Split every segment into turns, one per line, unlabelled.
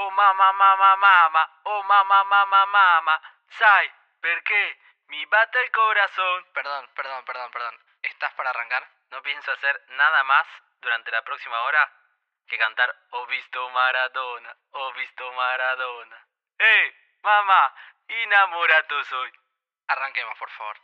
Oh mamma mamma mamma, oh mamma mamma mamma. Sai, perché mi bate el corazón. Perdón, perdón, perdón, perdón. ¿Estás para arrancar? No pienso hacer nada más durante la próxima hora que cantar Ho visto Maradona, ho visto Maradona. ¡Hey, mamá! Soy. Arranquemos, por favor.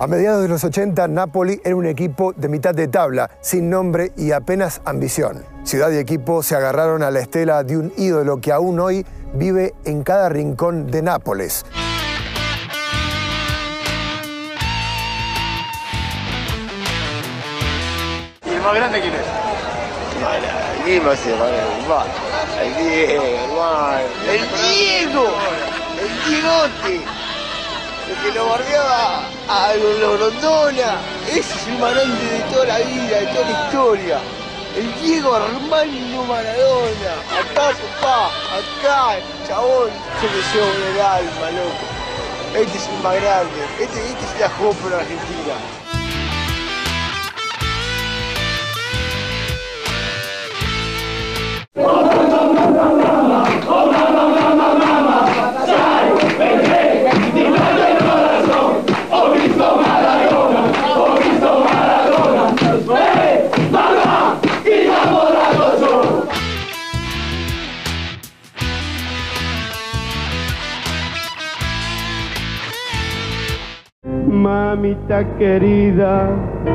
A mediados de los 80, Napoli era un equipo de mitad de tabla, sin nombre y apenas ambición. Ciudad y equipo se agarraron a la estela de un ídolo que aún hoy vive en cada rincón de Nápoles.
¿Y el más grande quién es?
¿Quién va a ser hermano? El Diego. El Diego. El Diegote. Que lo bardeaba a los Grondona. Ese es el más grande de toda la vida, de toda la historia. El Diego Armando Maradona. Acá, papá. Acá, chabón. Se me llevo el alma, loco. Este es el más grande. Este, este se la jugó por Argentina.
Mamita querida,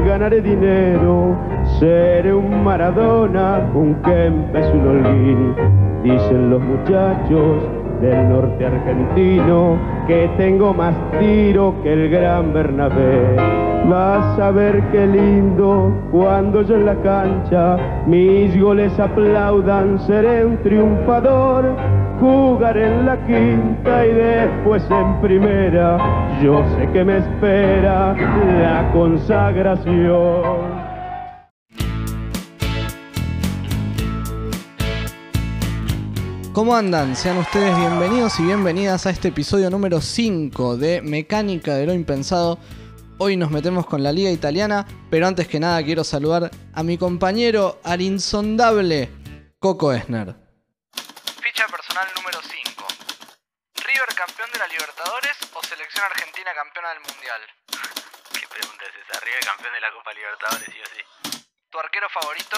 ganaré dinero, seré un Maradona, un Kempes, un Holguín. Dicen los muchachos del norte argentino que tengo más tiro que el gran Bernabé. Vas a ver qué lindo cuando yo en la cancha mis goles aplaudan, seré un triunfador. Jugaré en la quinta y después en primera. Yo sé que me espera la consagración.
¿Cómo andan? Sean ustedes bienvenidos y bienvenidas a este episodio número 5 de Mecánica de lo Impensado. Hoy nos metemos con la liga italiana, pero antes que nada quiero saludar a mi compañero al insondable Coco Esner.
Ficha personal número 5. ¿River Libertadores o selección argentina campeona del Mundial? ¿Qué pregunta es esa? River campeón de la Copa Libertadores, sí o sí. ¿Tu arquero favorito?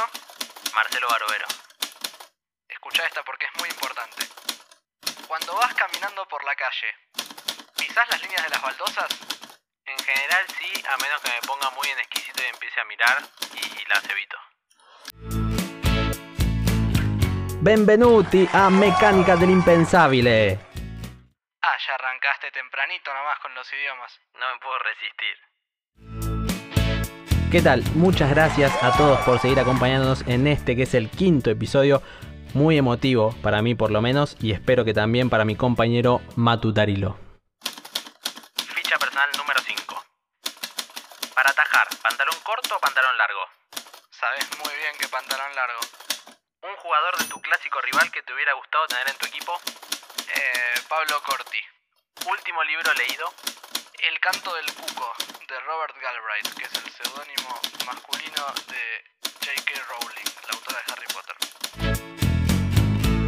Marcelo Barbero. Escucha esta porque es muy importante. Cuando vas caminando por la calle, ¿pisás las líneas de las baldosas? En general sí, a menos que me ponga muy en exquisito y empiece a mirar y las evito.
Benvenuti a Mecánica dell'Impensabile.
Ah, ya arrancaste tempranito nomás con los idiomas. No me puedo resistir.
¿Qué tal? Muchas gracias a todos por seguir acompañándonos en este que es el quinto episodio, muy emotivo para mí por lo menos y espero que también para mi compañero Matu Tarilo.
Ficha personal número 5. Para atajar, ¿pantalón corto o pantalón largo? Sabes muy bien que pantalón largo. ¿Un jugador de tu clásico rival que te hubiera gustado tener en tu equipo? Eh, Pablo Corti. Último libro leído. El canto del cuco, de Robert Galbraith, que es el seudónimo masculino de J.K. Rowling, la autora de Harry Potter.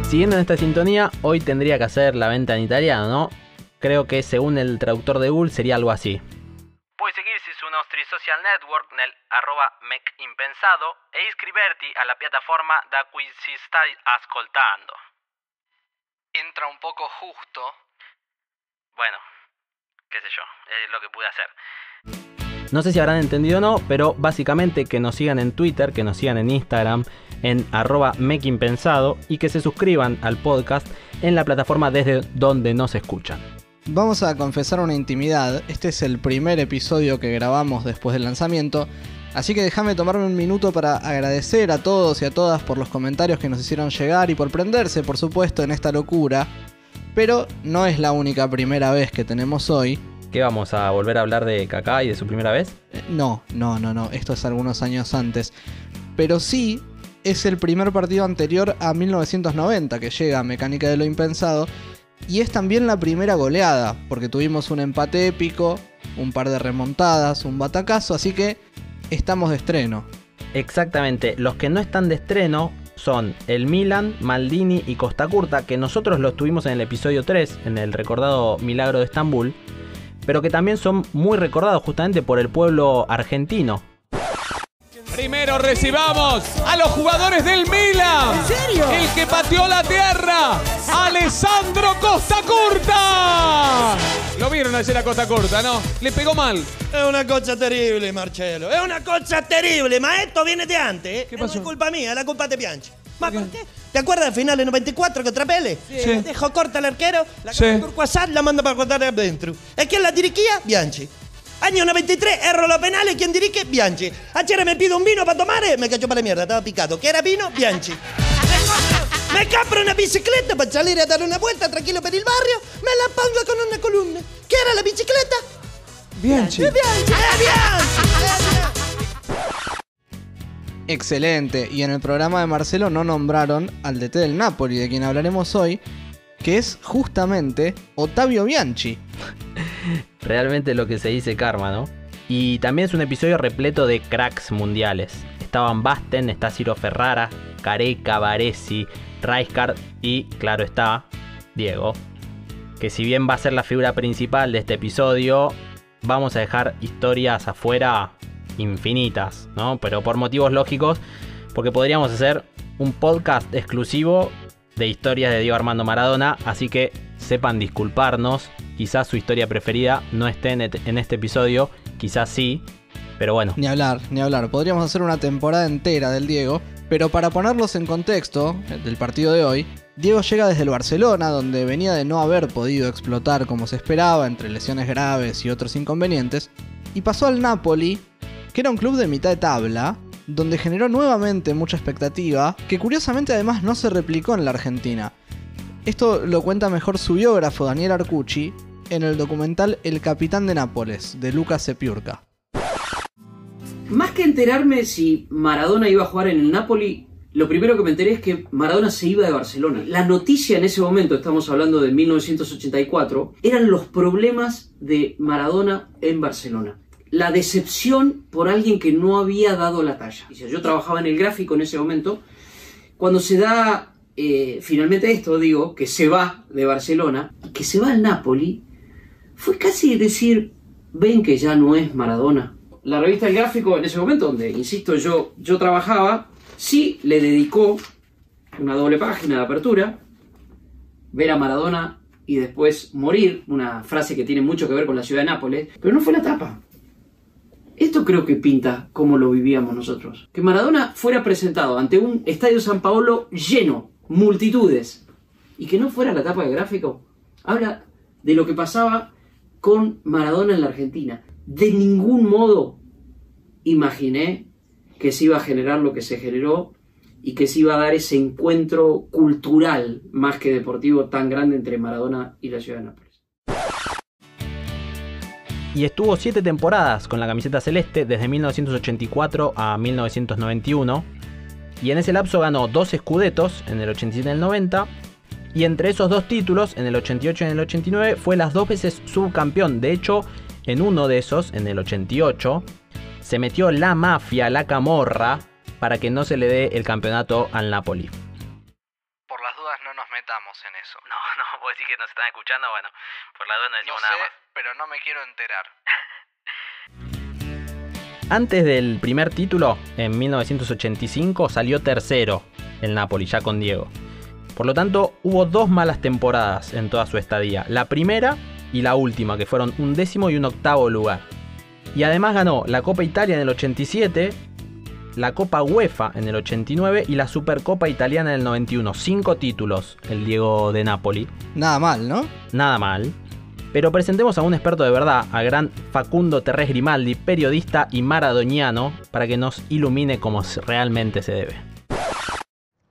Siguiendo en esta sintonía, hoy tendría que hacer la venta en italiano, ¿no? Creo que según el traductor de Google sería algo así.
Puoi seguirsi su nostri social network nel arroba mechimpensado e iscriverti alla piattaforma da cui si sta ascoltando. Entra un poco justo. Bueno, qué sé yo, es lo que pude hacer.
No sé si habrán entendido o no, pero básicamente que nos sigan en Twitter, que nos sigan en Instagram, en arroba mequimpensado y que se suscriban al podcast en la plataforma desde donde nos escuchan.
Vamos a confesar una intimidad. Este es el primer episodio que grabamos después del lanzamiento. Así que déjame tomarme un minuto para agradecer a todos y a todas por los comentarios que nos hicieron llegar y por prenderse, por supuesto, en esta locura. Pero no es la única primera vez que tenemos hoy.
¿Qué vamos a volver a hablar de Kaká y de su primera vez?
Eh, No, no, no, no. Esto es algunos años antes. Pero sí es el primer partido anterior a 1990 que llega a Mecánica de lo Impensado. Y es también la primera goleada, porque tuvimos un empate épico, un par de remontadas, un batacazo, así que estamos de estreno.
Exactamente, los que no están de estreno son el Milan, Maldini y Costa Curta, que nosotros los tuvimos en el episodio 3, en el recordado Milagro de Estambul, pero que también son muy recordados justamente por el pueblo argentino.
Primero recibamos a los jugadores del Milan.
¿En serio?
El que pateó la tierra, Alessandro Costa Curta. Lo vieron ayer a Costa Curta, ¿no? Le pegó mal.
Es una cosa terrible, Marcelo. Es una cosa terrible. Ma esto viene de antes, ¿eh?
¿Qué
No
pasó?
es culpa mía, es la culpa de Bianchi. Ma, ¿por qué? ¿Te acuerdas del final del 94 contra Pele?
Sí.
Dejó corta al arquero, la
Sí.
Turquasat la manda para guardar adentro. ¿E quién la dirigía? Bianchi. Año 93, erro los penales, ¿quién dirige? Bianchi. Ayer me pido un vino para tomar, eh, me cayó para la mierda, estaba picado. ¿Qué era vino? Bianchi. Me compro una bicicleta para salir a dar una vuelta tranquilo por el barrio, me la pongo con una columna. ¿Qué era la bicicleta?
Bianchi.
¡Es Bianchi! ¡Es Bianchi!
Excelente. Y en el programa de Marcelo no nombraron al DT del Napoli, de quien hablaremos hoy, que es justamente Ottavio Bianchi.
Realmente lo que se dice karma, ¿no? Y también es un episodio repleto de cracks mundiales. Estaban Basten, está Ciro Ferrara, Careca, Baresi, Rijkaard y, claro está, Diego. Que si bien va a ser la figura principal de este episodio, vamos a dejar historias afuera infinitas, ¿no? Pero por motivos lógicos, porque podríamos hacer un podcast exclusivo de historias de Diego Armando Maradona, así que sepan disculparnos, quizás su historia preferida no esté en este episodio, quizás sí, pero bueno,
Ni hablar, ni hablar. Podríamos hacer una temporada entera del Diego, pero para ponerlos en contexto eh, del partido de hoy, Diego llega desde el Barcelona, donde venía de no haber podido explotar como se esperaba, entre lesiones graves y otros inconvenientes, y pasó al Napoli, que era un club de mitad de tabla, donde generó nuevamente mucha expectativa, que curiosamente además no se replicó en la Argentina. Esto lo cuenta mejor su biógrafo Daniel Arcucci en el documental El Capitán de Nápoles, de Lucas Sepiurca.
Más que enterarme si Maradona iba a jugar en el Napoli, lo primero que me enteré es que Maradona se iba de Barcelona. La noticia en ese momento, estamos hablando de 1984, eran los problemas de Maradona en Barcelona. La decepción por alguien que no había dado la talla. Yo trabajaba en el gráfico en ese momento. Cuando se da eh, finalmente esto, digo, que se va de Barcelona, que se va al Napoli, fue casi decir, ven que ya no es Maradona. La revista El Gráfico en ese momento, donde, insisto, yo, yo trabajaba, sí le dedicó una doble página de apertura, ver a Maradona y después morir, una frase que tiene mucho que ver con la ciudad de Nápoles, pero no fue la tapa. Esto creo que pinta como lo vivíamos nosotros. Que Maradona fuera presentado ante un estadio San Paolo lleno, multitudes, y que no fuera la tapa de gráfico, habla de lo que pasaba con Maradona en la Argentina. De ningún modo imaginé que se iba a generar lo que se generó y que se iba a dar ese encuentro cultural más que deportivo tan grande entre Maradona y la ciudad de Nápoles.
y estuvo 7 temporadas con la camiseta celeste desde 1984 a 1991. Y en ese lapso ganó dos escudetos en el 87 y el 90. Y entre esos dos títulos, en el 88 y en el 89, fue las dos veces subcampeón. De hecho, en uno de esos, en el 88, se metió la mafia, la camorra, para que no se le dé el campeonato al Napoli.
Por las dudas no nos metamos en eso.
No, no, vos decís que nos están escuchando, bueno, por la duda no
No sé, pero no me quiero enterar.
Antes del primer título, en 1985, salió tercero el Napoli, ya con Diego. Por lo tanto, hubo dos malas temporadas en toda su estadía. La primera y la última, que fueron un décimo y un octavo lugar. Y además ganó la Copa Italia en el 87, la Copa UEFA en el 89 y la Supercopa Italiana en el 91. Cinco títulos el Diego de Napoli.
Nada mal, ¿no?
Nada mal. Pero presentemos a un experto de verdad, al gran Facundo Terrés Grimaldi, periodista y maradoniano, para que nos ilumine como realmente se debe.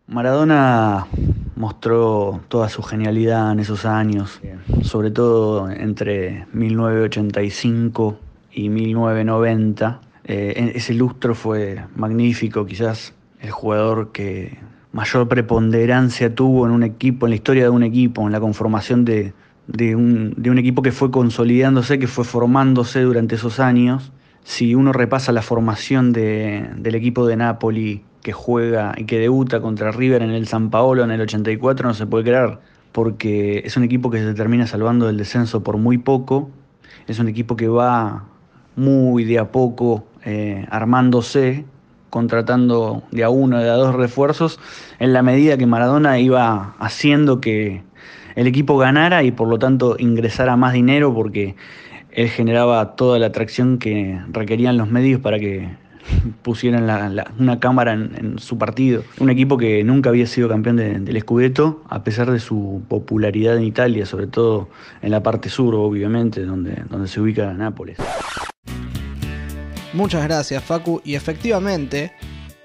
Maradona mostró toda su genialidad en esos años, sobre todo entre 1985 y 1990. Eh, ese lustro fue magnífico, quizás el jugador que mayor preponderancia tuvo en un equipo, en la historia de un equipo, en la conformación de, de un, de un equipo que fue consolidándose, que fue formándose durante esos años, si uno repasa la formación de- del equipo de Napoli que juega y que debuta contra River en el San Paolo en el 84, no se puede creer, porque es un equipo que se termina salvando del descenso por muy poco, es un equipo que va muy de a poco eh, armándose, contratando de a uno, de a dos refuerzos, en la medida que Maradona iba haciendo que el equipo ganara y por lo tanto ingresara más dinero porque él generaba toda la atracción que requerían los medios para que pusieran una cámara en, su partido. Un equipo que nunca había sido campeón de- del Scudetto, a pesar de su popularidad en Italia, sobre todo en la parte sur, obviamente, donde, donde se ubica Nápoles.
Muchas gracias, Facu. Y efectivamente,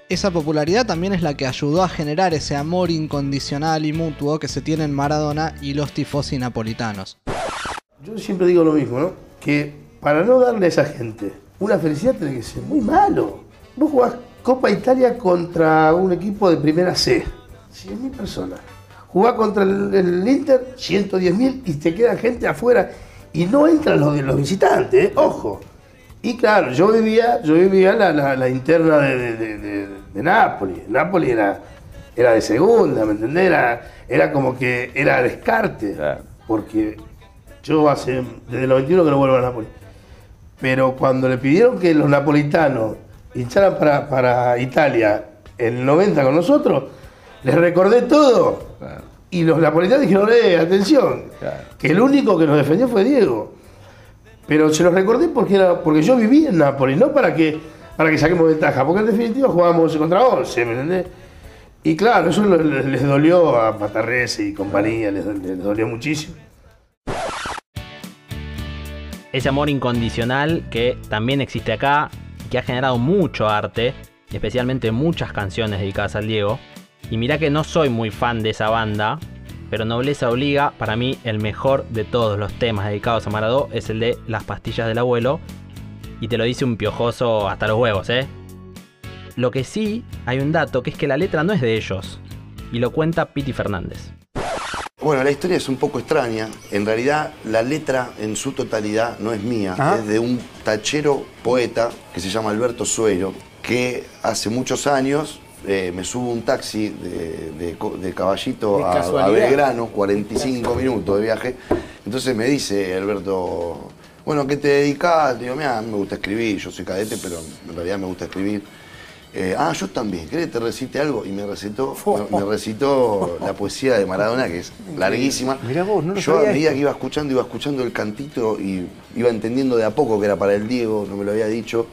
esa popularidad también es la que ayudó a generar ese amor incondicional y mutuo que se tienen Maradona y los tifosi napolitanos.
Yo siempre digo lo mismo, ¿no? Que para no darle a esa gente una felicidad tiene que ser muy malo. Vos jugás Copa Italia contra un equipo de primera C, 100.000 personas. Jugás contra el, el Inter, 110.000 y te queda gente afuera. Y no entran los, los visitantes, ¿eh? ojo. Y claro, yo vivía, yo vivía la, la- la interna de, de, de- de- Nápoles. Nápoles era, era de segunda, ¿me entendés? Era, era como que era descarte. Porque yo hace desde el 91 que no vuelvo a Nápoles. Pero cuando le pidieron que los napolitanos hincharan para, para Italia en el 90 con nosotros, les recordé todo. Y los napolitanos dijeron, eh, atención, que el único que nos defendió fue Diego. Pero se los recordé porque, era, porque yo viví en Nápoles, no para que, para que saquemos ventaja, porque en definitiva jugábamos 11 contra 11, ¿me entendés? Y claro, eso les, dolió a Patarrese y compañía, les, les dolió muchísimo.
Ese amor incondicional que también existe acá, que ha generado mucho arte, especialmente muchas canciones dedicadas al Diego. Y mira que no soy muy fan de esa banda, pero Nobleza Obliga, para mí el mejor de todos los temas dedicados a Maradó es el de Las pastillas del abuelo. Y te lo dice un piojoso hasta los huevos, ¿eh? Lo que sí, hay un dato, que es que la letra no es de ellos. Y lo cuenta Piti Fernández.
Bueno, la historia es un poco extraña. En realidad, la letra en su totalidad no es mía, es de un tachero poeta que se llama Alberto Suero, que hace muchos años eh, me subo un taxi de, de co- de caballito a, a. Belgrano, 45 minutos de viaje. Entonces me dice Alberto, bueno, ¿qué te dedicas? Digo, mira, me gusta escribir, yo soy cadete, pero en realidad me gusta escribir. Eh, ah, yo también, ¿querés que te recite algo? Y me recitó, me, me recitó la poesía de Maradona, que es larguísima.
Mirá vos, no lo
Yo a medida que iba escuchando, iba escuchando el cantito y iba entendiendo de a poco que era para el Diego, no me lo había dicho.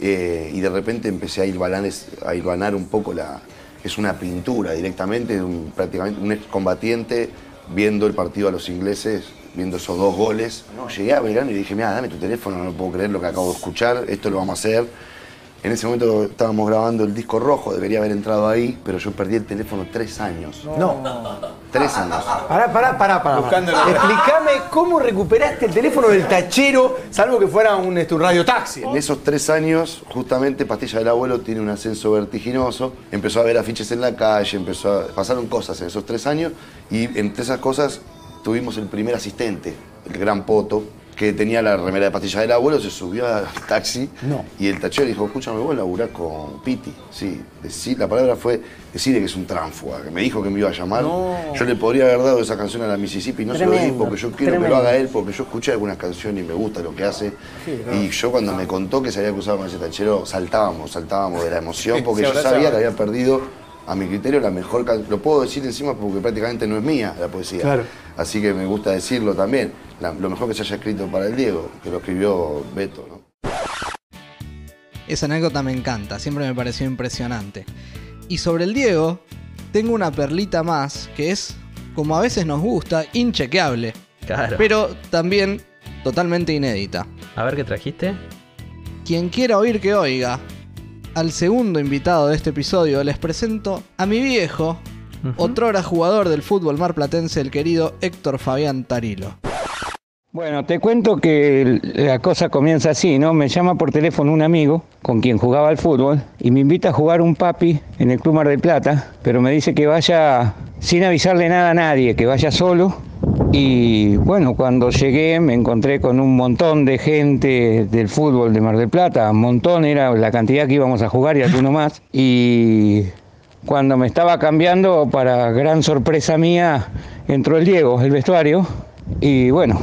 Eh, y de repente empecé a hilvanar, a un poco la. Es una pintura directamente, prácticamente un excombatiente viendo el partido a los ingleses, viendo esos dos goles. No, llegué a Belgrano y dije, mira, dame tu teléfono, no puedo creer lo que acabo de escuchar, esto lo vamos a hacer. En ese momento estábamos grabando el disco rojo, debería haber entrado ahí, pero yo perdí el teléfono tres años.
No.
Tres años.
Pará, pará, pará, pará.
Buscándolo.
Explícame cómo recuperaste el teléfono del tachero, salvo que fuera un, este, un radiotaxi.
En esos tres años, justamente Pastilla del Abuelo tiene un ascenso vertiginoso. Empezó a ver afiches en la calle, empezó a... pasaron cosas en esos tres años y entre esas cosas tuvimos el primer asistente, el gran Poto, que tenía la remera de Pastilla del Abuelo, se subió al taxi
No.
y el tachero dijo, escúchame, vos laburás con Piti. Sí, decí- la palabra fue decirle que es un tránfuga, que me dijo que me iba a llamar.
No.
Yo le podría haber dado esa canción a la Mississippi, no se lo di porque yo quiero que
tremendo.
lo haga él, porque yo escuché algunas canciones y me gusta lo que hace.
Sí,
Y yo cuando me contó que se había cruzado con ese tachero, saltábamos, saltábamos de la emoción, porque yo sabía que había perdido, a mi criterio, la mejor canción. Lo puedo decir encima porque prácticamente no es mía la poesía.
Claro.
Así que me gusta decirlo también. La- lo mejor que se haya escrito para el Diego, que lo escribió Beto. ¿no?
Esa anécdota me encanta, siempre me pareció impresionante. Y sobre el Diego, tengo una perlita más que es, como a veces nos gusta, inchequeable.
Claro.
Pero también totalmente inédita.
A ver qué trajiste.
Quien quiera oír que oiga, al segundo invitado de este episodio les presento a mi viejo, otrora jugador del fútbol marplatense, el querido Héctor Fabián Tarilo.
Bueno, te cuento que la cosa comienza así, ¿no? Me llama por teléfono un amigo con quien jugaba al fútbol y me invita a jugar un papi en el Club Mar del Plata, pero me dice que vaya sin avisarle nada a nadie, que vaya solo Y bueno, cuando llegué me encontré con un montón de gente del fútbol de Mar del Plata, un montón era la cantidad que íbamos a jugar y alguno más. Y cuando me estaba cambiando, para gran sorpresa mía, entró el Diego, el vestuario. Y bueno,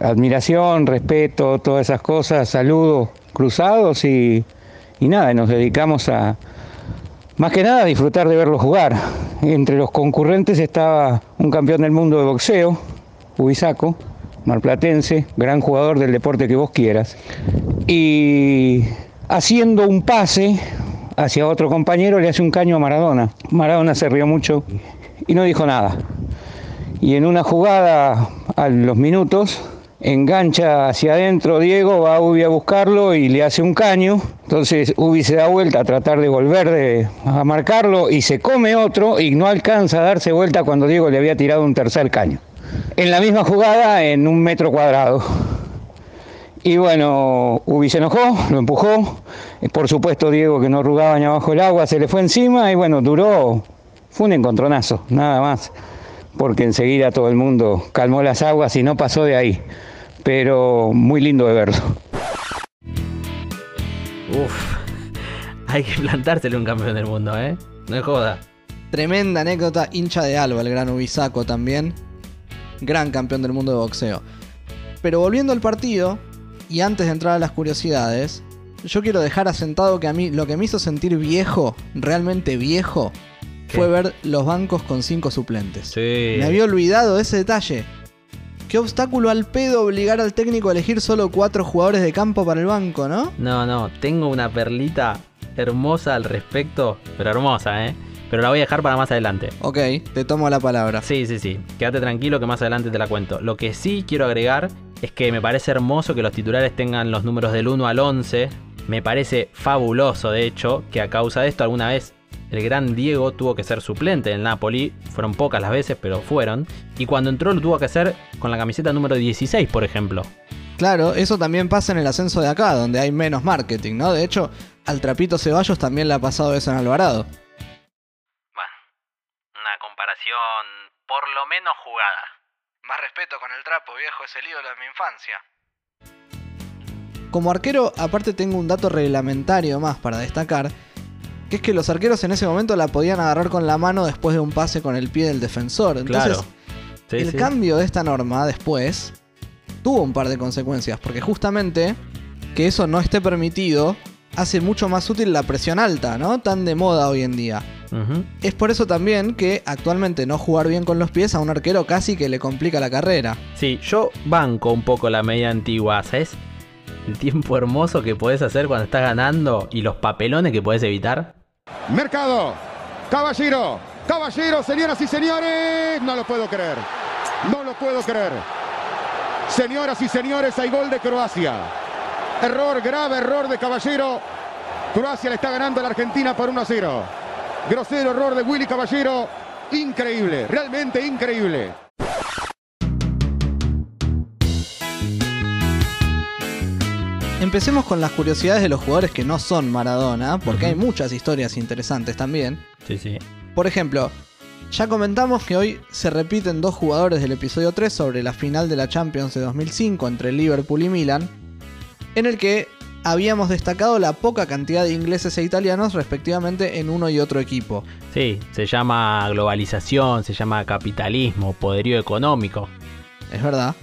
admiración, respeto, todas esas cosas, saludos cruzados y, y nada, nos dedicamos a, más que nada, disfrutar de verlo jugar. Entre los concurrentes estaba un campeón del mundo de boxeo, Ubisaco, marplatense, gran jugador del deporte que vos quieras. Y haciendo un pase hacia otro compañero le hace un caño a Maradona. Maradona se rió mucho y no dijo nada. Y en una jugada a los minutos engancha hacia adentro Diego, va a Ubi a buscarlo y le hace un caño. Entonces Ubi se da vuelta a tratar de volver de, a marcarlo y se come otro y no alcanza a darse vuelta cuando Diego le había tirado un tercer caño. En la misma jugada, en un metro cuadrado. Y bueno, Ubi se enojó, lo empujó. Por supuesto, Diego, que no rugaba ni abajo el agua, se le fue encima y bueno, duró. Fue un encontronazo, nada más. Porque enseguida todo el mundo calmó las aguas y no pasó de ahí. Pero muy lindo de verlo.
Uf, hay que plantársele un campeón del mundo, ¿eh? No es joda.
Tremenda anécdota, hincha de Alba, el gran Ubisaco también. Gran campeón del mundo de boxeo. Pero volviendo al partido, y antes de entrar a las curiosidades, yo quiero dejar asentado que a mí lo que me hizo sentir viejo, realmente viejo, fue ver los bancos con cinco suplentes.
Sí.
Me había olvidado ese detalle. Qué obstáculo al pedo obligar al técnico a elegir solo cuatro jugadores de campo para el banco, ¿no?
No, no, tengo una perlita hermosa al respecto, pero hermosa, ¿eh? Pero la voy a dejar para más adelante.
Ok, te tomo la palabra.
Sí, sí, sí. Quédate tranquilo que más adelante te la cuento. Lo que sí quiero agregar es que me parece hermoso que los titulares tengan los números del 1 al 11. Me parece fabuloso, de hecho, que a causa de esto alguna vez el gran Diego tuvo que ser suplente en Napoli. Fueron pocas las veces, pero fueron. Y cuando entró lo tuvo que hacer con la camiseta número 16, por ejemplo.
Claro, eso también pasa en el ascenso de acá, donde hay menos marketing, ¿no? De hecho, al Trapito Ceballos también le ha pasado eso en Alvarado.
Una comparación por lo menos jugada.
Más respeto con el trapo, viejo, es el ídolo de mi infancia.
Como arquero, aparte tengo un dato reglamentario más para destacar, que es que los arqueros en ese momento la podían agarrar con la mano después de un pase con el pie del defensor. Entonces,
Claro. Sí,
el
sí.
cambio de esta norma después tuvo un par de consecuencias, porque justamente que eso no esté permitido hace mucho más útil la presión alta, ¿no? Tan de moda hoy en día. Es por eso también que actualmente no jugar bien con los pies a un arquero casi que le complica la carrera.
Sí, yo banco un poco la medida antigua, ¿sabes? El tiempo hermoso que podés hacer cuando estás ganando y los papelones que podés evitar.
Mercado, Caballero, Caballero, señoras y señores, no lo puedo creer, no lo puedo creer. Señoras y señores, hay gol de Croacia. Error, grave error de Caballero. Croacia le está ganando a la Argentina por 1 a 0. Grosero error de Willy Caballero. Increíble, realmente increíble.
Empecemos con las curiosidades de los jugadores que no son Maradona, porque hay muchas historias interesantes también.
Sí, sí.
Por ejemplo, ya comentamos que hoy se repiten dos jugadores del episodio 3 sobre la final de la Champions de 2005 entre Liverpool y Milan, en el que habíamos destacado la poca cantidad de ingleses e italianos respectivamente en uno y otro equipo.
Sí, se llama globalización, se llama capitalismo, poderío económico.
Es verdad.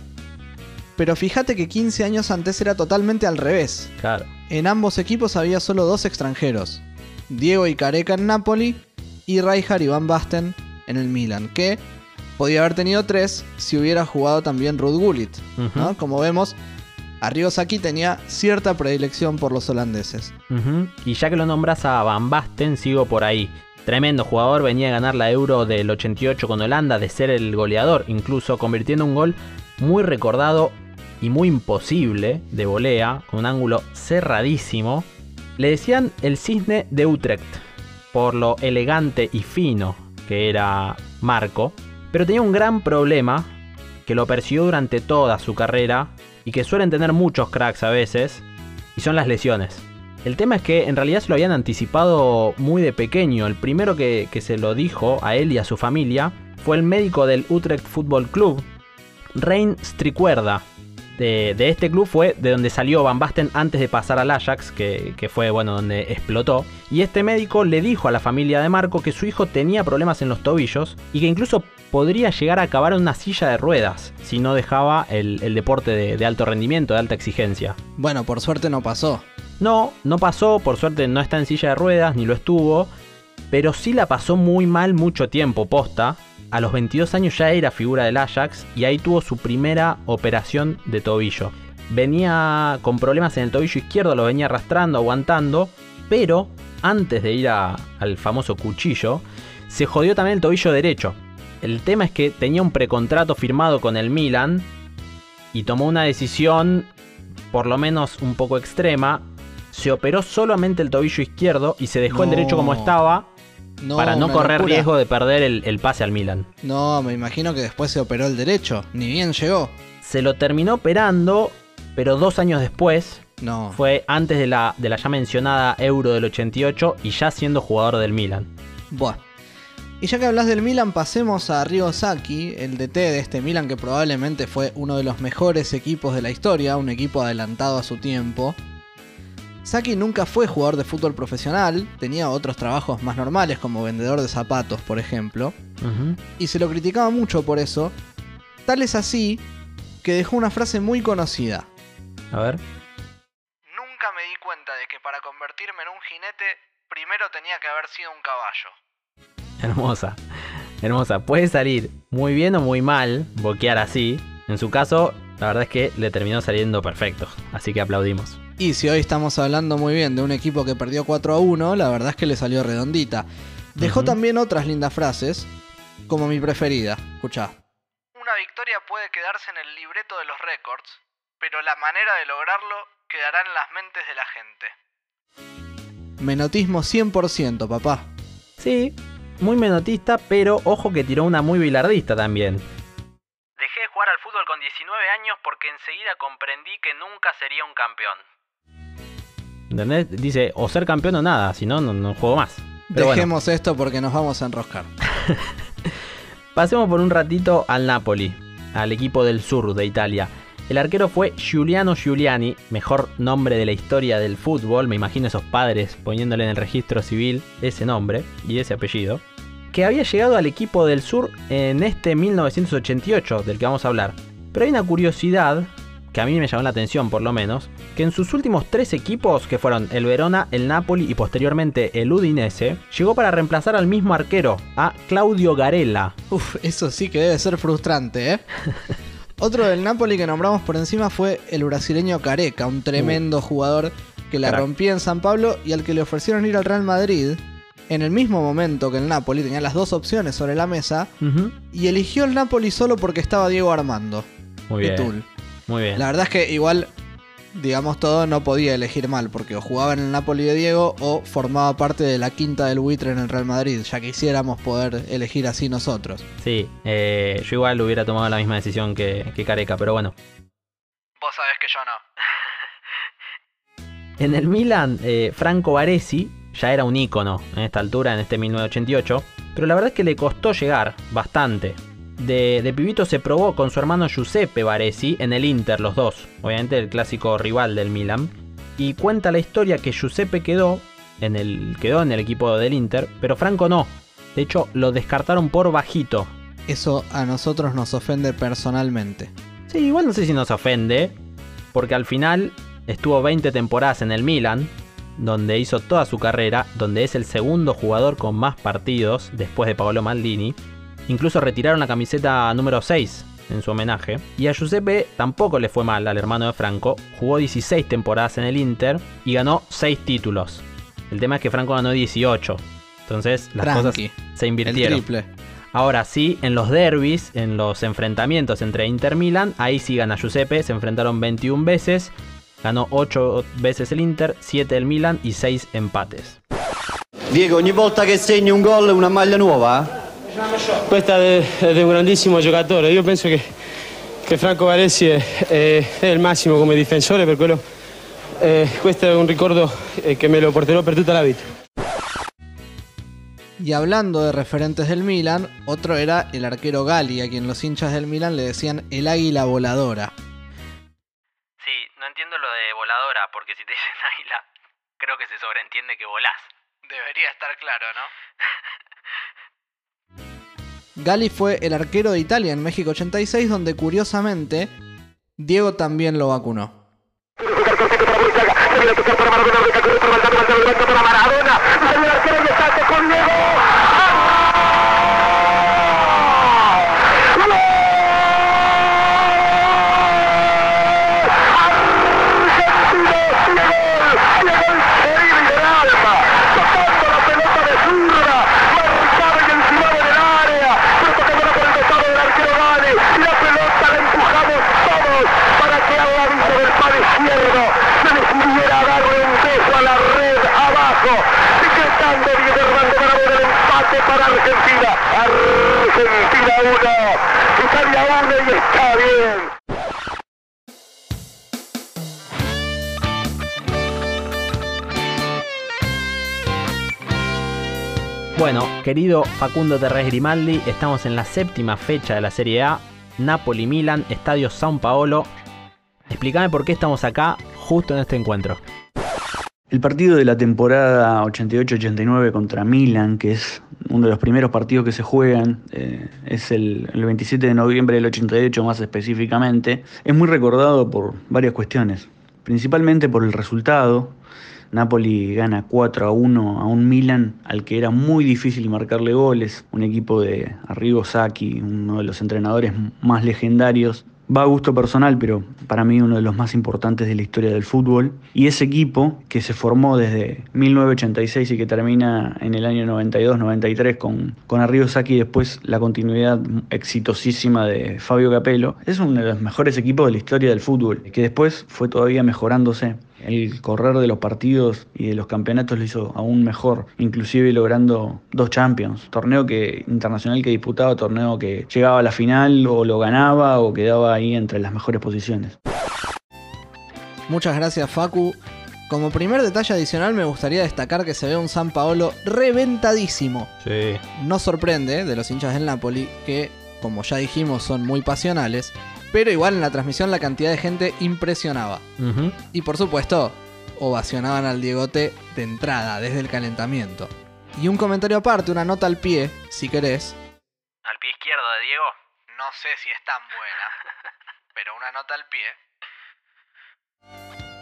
Pero fíjate que 15 años antes era totalmente al revés.
Claro.
En ambos equipos había solo dos extranjeros, Diego y Careca en Napoli y Rijkaard y Van Basten en el Milan, que podía haber tenido tres si hubiera jugado también Ruud Gullit. Como vemos, Arribas aquí tenía cierta predilección por los holandeses.
Y ya que lo nombras a Van Basten, sigo por ahí. Tremendo jugador, venía a ganar la Euro del 88 con Holanda, de ser el goleador, incluso convirtiendo un gol muy recordado y muy imposible de volea, con un ángulo cerradísimo. Le decían el cisne de Utrecht, por lo elegante y fino que era Marco, pero tenía un gran problema que lo persiguió durante toda su carrera y que suelen tener muchos cracks a veces, y son las lesiones. El tema es que en realidad se lo habían anticipado muy de pequeño. El primero que, se lo dijo a él y a su familia fue el médico del Utrecht Football Club, Rein Stricuerda. De, de este club fue de donde salió Van Basten antes de pasar al Ajax, que, que fue bueno donde explotó. Y este médico le dijo a la familia de Marco que su hijo tenía problemas en los tobillos y que incluso podría llegar a acabar en una silla de ruedas si no dejaba el, el deporte de, de alto rendimiento, de alta exigencia.
Bueno, por suerte no pasó.
No, no pasó, por suerte no está en silla de ruedas, ni lo estuvo, pero sí la pasó muy mal mucho tiempo, posta. A los 22 años ya era figura del Ajax y ahí tuvo su primera operación de tobillo. Venía con problemas en el tobillo izquierdo, lo venía arrastrando, aguantando, pero antes de ir a- al famoso cuchillo, se jodió también el tobillo derecho. El tema es que tenía un precontrato firmado con el Milan y tomó una decisión por lo menos un poco extrema. Se operó solamente el tobillo izquierdo y se dejó el derecho como estaba
No,
para no correr
locura.
riesgo de perder el, el pase al Milan.
No, me imagino que después se operó el derecho. Ni bien llegó.
Se lo terminó operando, pero dos años después.
No.
Fue antes de la, de la ya mencionada Euro del 88 y ya siendo jugador del Milan.
Buah. Y ya que hablas del Milan, pasemos a Rigo Sacchi, el DT de este Milan que probablemente fue uno de los mejores equipos de la historia, un equipo adelantado a su tiempo. Sacchi nunca fue jugador de fútbol profesional, tenía otros trabajos más normales como vendedor de zapatos, por ejemplo, y se lo criticaba mucho por eso. Tal es así que dejó una frase muy conocida.
A ver.
Nunca me di cuenta de que para convertirme en un jinete, primero tenía que haber sido un caballo.
Hermosa. Hermosa. Puede salir muy bien o muy mal boquear así. En su caso, la verdad es que le terminó saliendo perfecto. Así que aplaudimos.
Y si hoy estamos hablando muy bien de un equipo que perdió 4 a 1, la verdad es que le salió redondita. Dejó también otras lindas frases, como mi preferida. Escuchá.
Una victoria puede quedarse en el libreto de los récords, pero la manera de lograrlo quedará en las mentes de la gente.
Menotismo 100%, papá.
Sí, muy menotista, pero ojo que tiró una muy bilardista también.
Dejé de jugar al fútbol con 19 años porque enseguida comprendí que nunca sería un campeón.
¿Entendés? Dice, o ser campeón o nada, si no, no, juego más. Pero bueno,
Dejemos esto porque nos vamos a enroscar.
pasemos por un ratito al Napoli, al equipo del sur de Italia. El arquero fue Giuliano Giuliani, mejor nombre de la historia del fútbol, me imagino esos padres poniéndole en el registro civil ese nombre y ese apellido, que había llegado al equipo del sur en este 1988 del que vamos a hablar. Pero hay una curiosidad, que a mí me llamó la atención por lo menos, que en sus últimos tres equipos, que fueron el Verona, el Napoli y posteriormente el Udinese, llegó para reemplazar al mismo arquero, a Claudio Garella.
Uf, eso sí que debe ser frustrante, ¿eh? Otro del Napoli que nombramos por encima fue el brasileño Careca, un tremendo jugador que la rompía en San Pablo y al que le ofrecieron ir al Real Madrid en el mismo momento que el Napoli tenía las dos opciones sobre la mesa y eligió el Napoli solo porque estaba Diego Armando.
Muy bien. Muy bien.
La verdad es que igual, digamos todo, no podía elegir mal, porque o jugaba en el Napoli de Diego o formaba parte de la quinta del buitre en el Real Madrid, ya quisiéramos poder elegir así nosotros.
Sí, eh, yo igual hubiera tomado la misma decisión que, que Careca, pero bueno.
Vos sabés que yo no.
En el Milan, eh, Franco Baresi ya era un ícono en esta altura, en este 1988, pero la verdad es que le costó llegar bastante. De, de pibito se probó con su hermano Giuseppe Baresi en el Inter, los dos, obviamente el clásico rival del Milan. Y cuenta la historia que Giuseppe quedó en el, quedó en el equipo del Inter, pero Franco no. De hecho, lo descartaron por bajito.
Eso a nosotros nos ofende personalmente.
Sí, igual no sé si nos ofende, porque al final estuvo 20 temporadas en el Milan, donde hizo toda su carrera, donde es el segundo jugador con más partidos después de Paolo Maldini. Incluso retiraron la camiseta número 6 en su homenaje. Y a Giuseppe tampoco le fue mal al hermano de Franco, jugó 16 temporadas en el Inter y ganó 6 títulos. El tema es que Franco ganó 18. Entonces las
Tranqui.
cosas se invirtieron.
El triple.
Ahora sí, en los derbis, en los enfrentamientos entre Inter Milan, ahí sí gana Giuseppe, se enfrentaron 21 veces, ganó 8 veces el Inter, 7 el Milan y 6 empates.
Diego, ogni volta che segni un gol una maglia nuova?
Questa è un grandissimo giocatore, io penso che, che Franco Varesi è, è- è il massimo come difensore, per quello eh, questo è un ricordo eh, che me lo porterò per tutta la vita.
Y hablando de referentes del Milan, otro era el arquero Gali, a quien los hinchas del Milan le decían el águila voladora.
Sí, no entiendo lo de voladora, porque si te dicen águila, creo que se sobreentiende que volás.
Debería estar claro, ¿no?
Gali fue el arquero de Italia en México 86, donde curiosamente Diego también lo vacunó.
Argentina 1, Italia 1 y está bien.
Bueno, querido Facundo Terres Grimaldi, estamos en la séptima fecha de la Serie A. Napoli-Milan, Estadio Sao Paolo. Explícame por qué estamos acá justo en este encuentro.
El partido de la temporada 88-89 contra Milan, que es uno de los primeros partidos que se juegan, eh, es el, el 27 de noviembre del 88 más específicamente, es muy recordado por varias cuestiones, principalmente por el resultado. Napoli gana 4 a 1 a un Milan al que era muy difícil marcarle goles, un equipo de Arrigo Sacchi, uno de los entrenadores más legendarios va a gusto personal, pero para mí uno de los más importantes de la historia del fútbol. Y ese equipo que se formó desde 1986 y que termina en el año 92-93 con, con Arrigo y después la continuidad exitosísima de Fabio Capello, es uno de los mejores equipos de la historia del fútbol, que después fue todavía mejorándose. El correr de los partidos y de los campeonatos lo hizo aún mejor, inclusive logrando dos Champions, torneo que internacional que disputaba, torneo que llegaba a la final o lo ganaba o quedaba ahí entre las mejores posiciones.
Muchas gracias Facu. Como primer detalle adicional me gustaría destacar que se ve un San Paolo reventadísimo.
Sí.
No sorprende de los hinchas del Napoli que, como ya dijimos, son muy pasionales, pero igual en la transmisión la cantidad de gente impresionaba. Y por supuesto, ovacionaban al Diegote de entrada, desde el calentamiento. Y un comentario aparte, una nota al pie, si querés.
Al pie izquierdo de Diego, no sé si es tan buena, pero una nota al pie.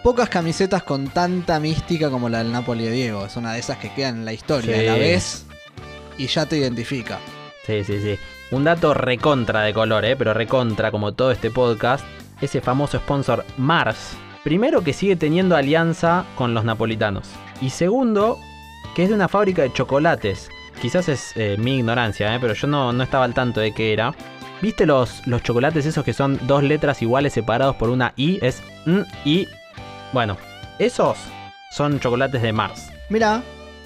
Pocas camisetas con tanta mística como la del Napoli de Diego. Es una de esas que quedan en la historia.
Sí.
La ves y ya te identifica.
Sí, sí, sí. Un dato recontra de color, ¿eh? pero recontra como todo este podcast. Ese famoso sponsor Mars. Primero que sigue teniendo alianza con los napolitanos. Y segundo, que es de una fábrica de chocolates. Quizás es eh, mi ignorancia, ¿eh? pero yo no, no estaba al tanto de qué era. ¿Viste los, los chocolates esos que son dos letras iguales separados por una I? Es N, I. Bueno, esos son chocolates de Mars.
Mira,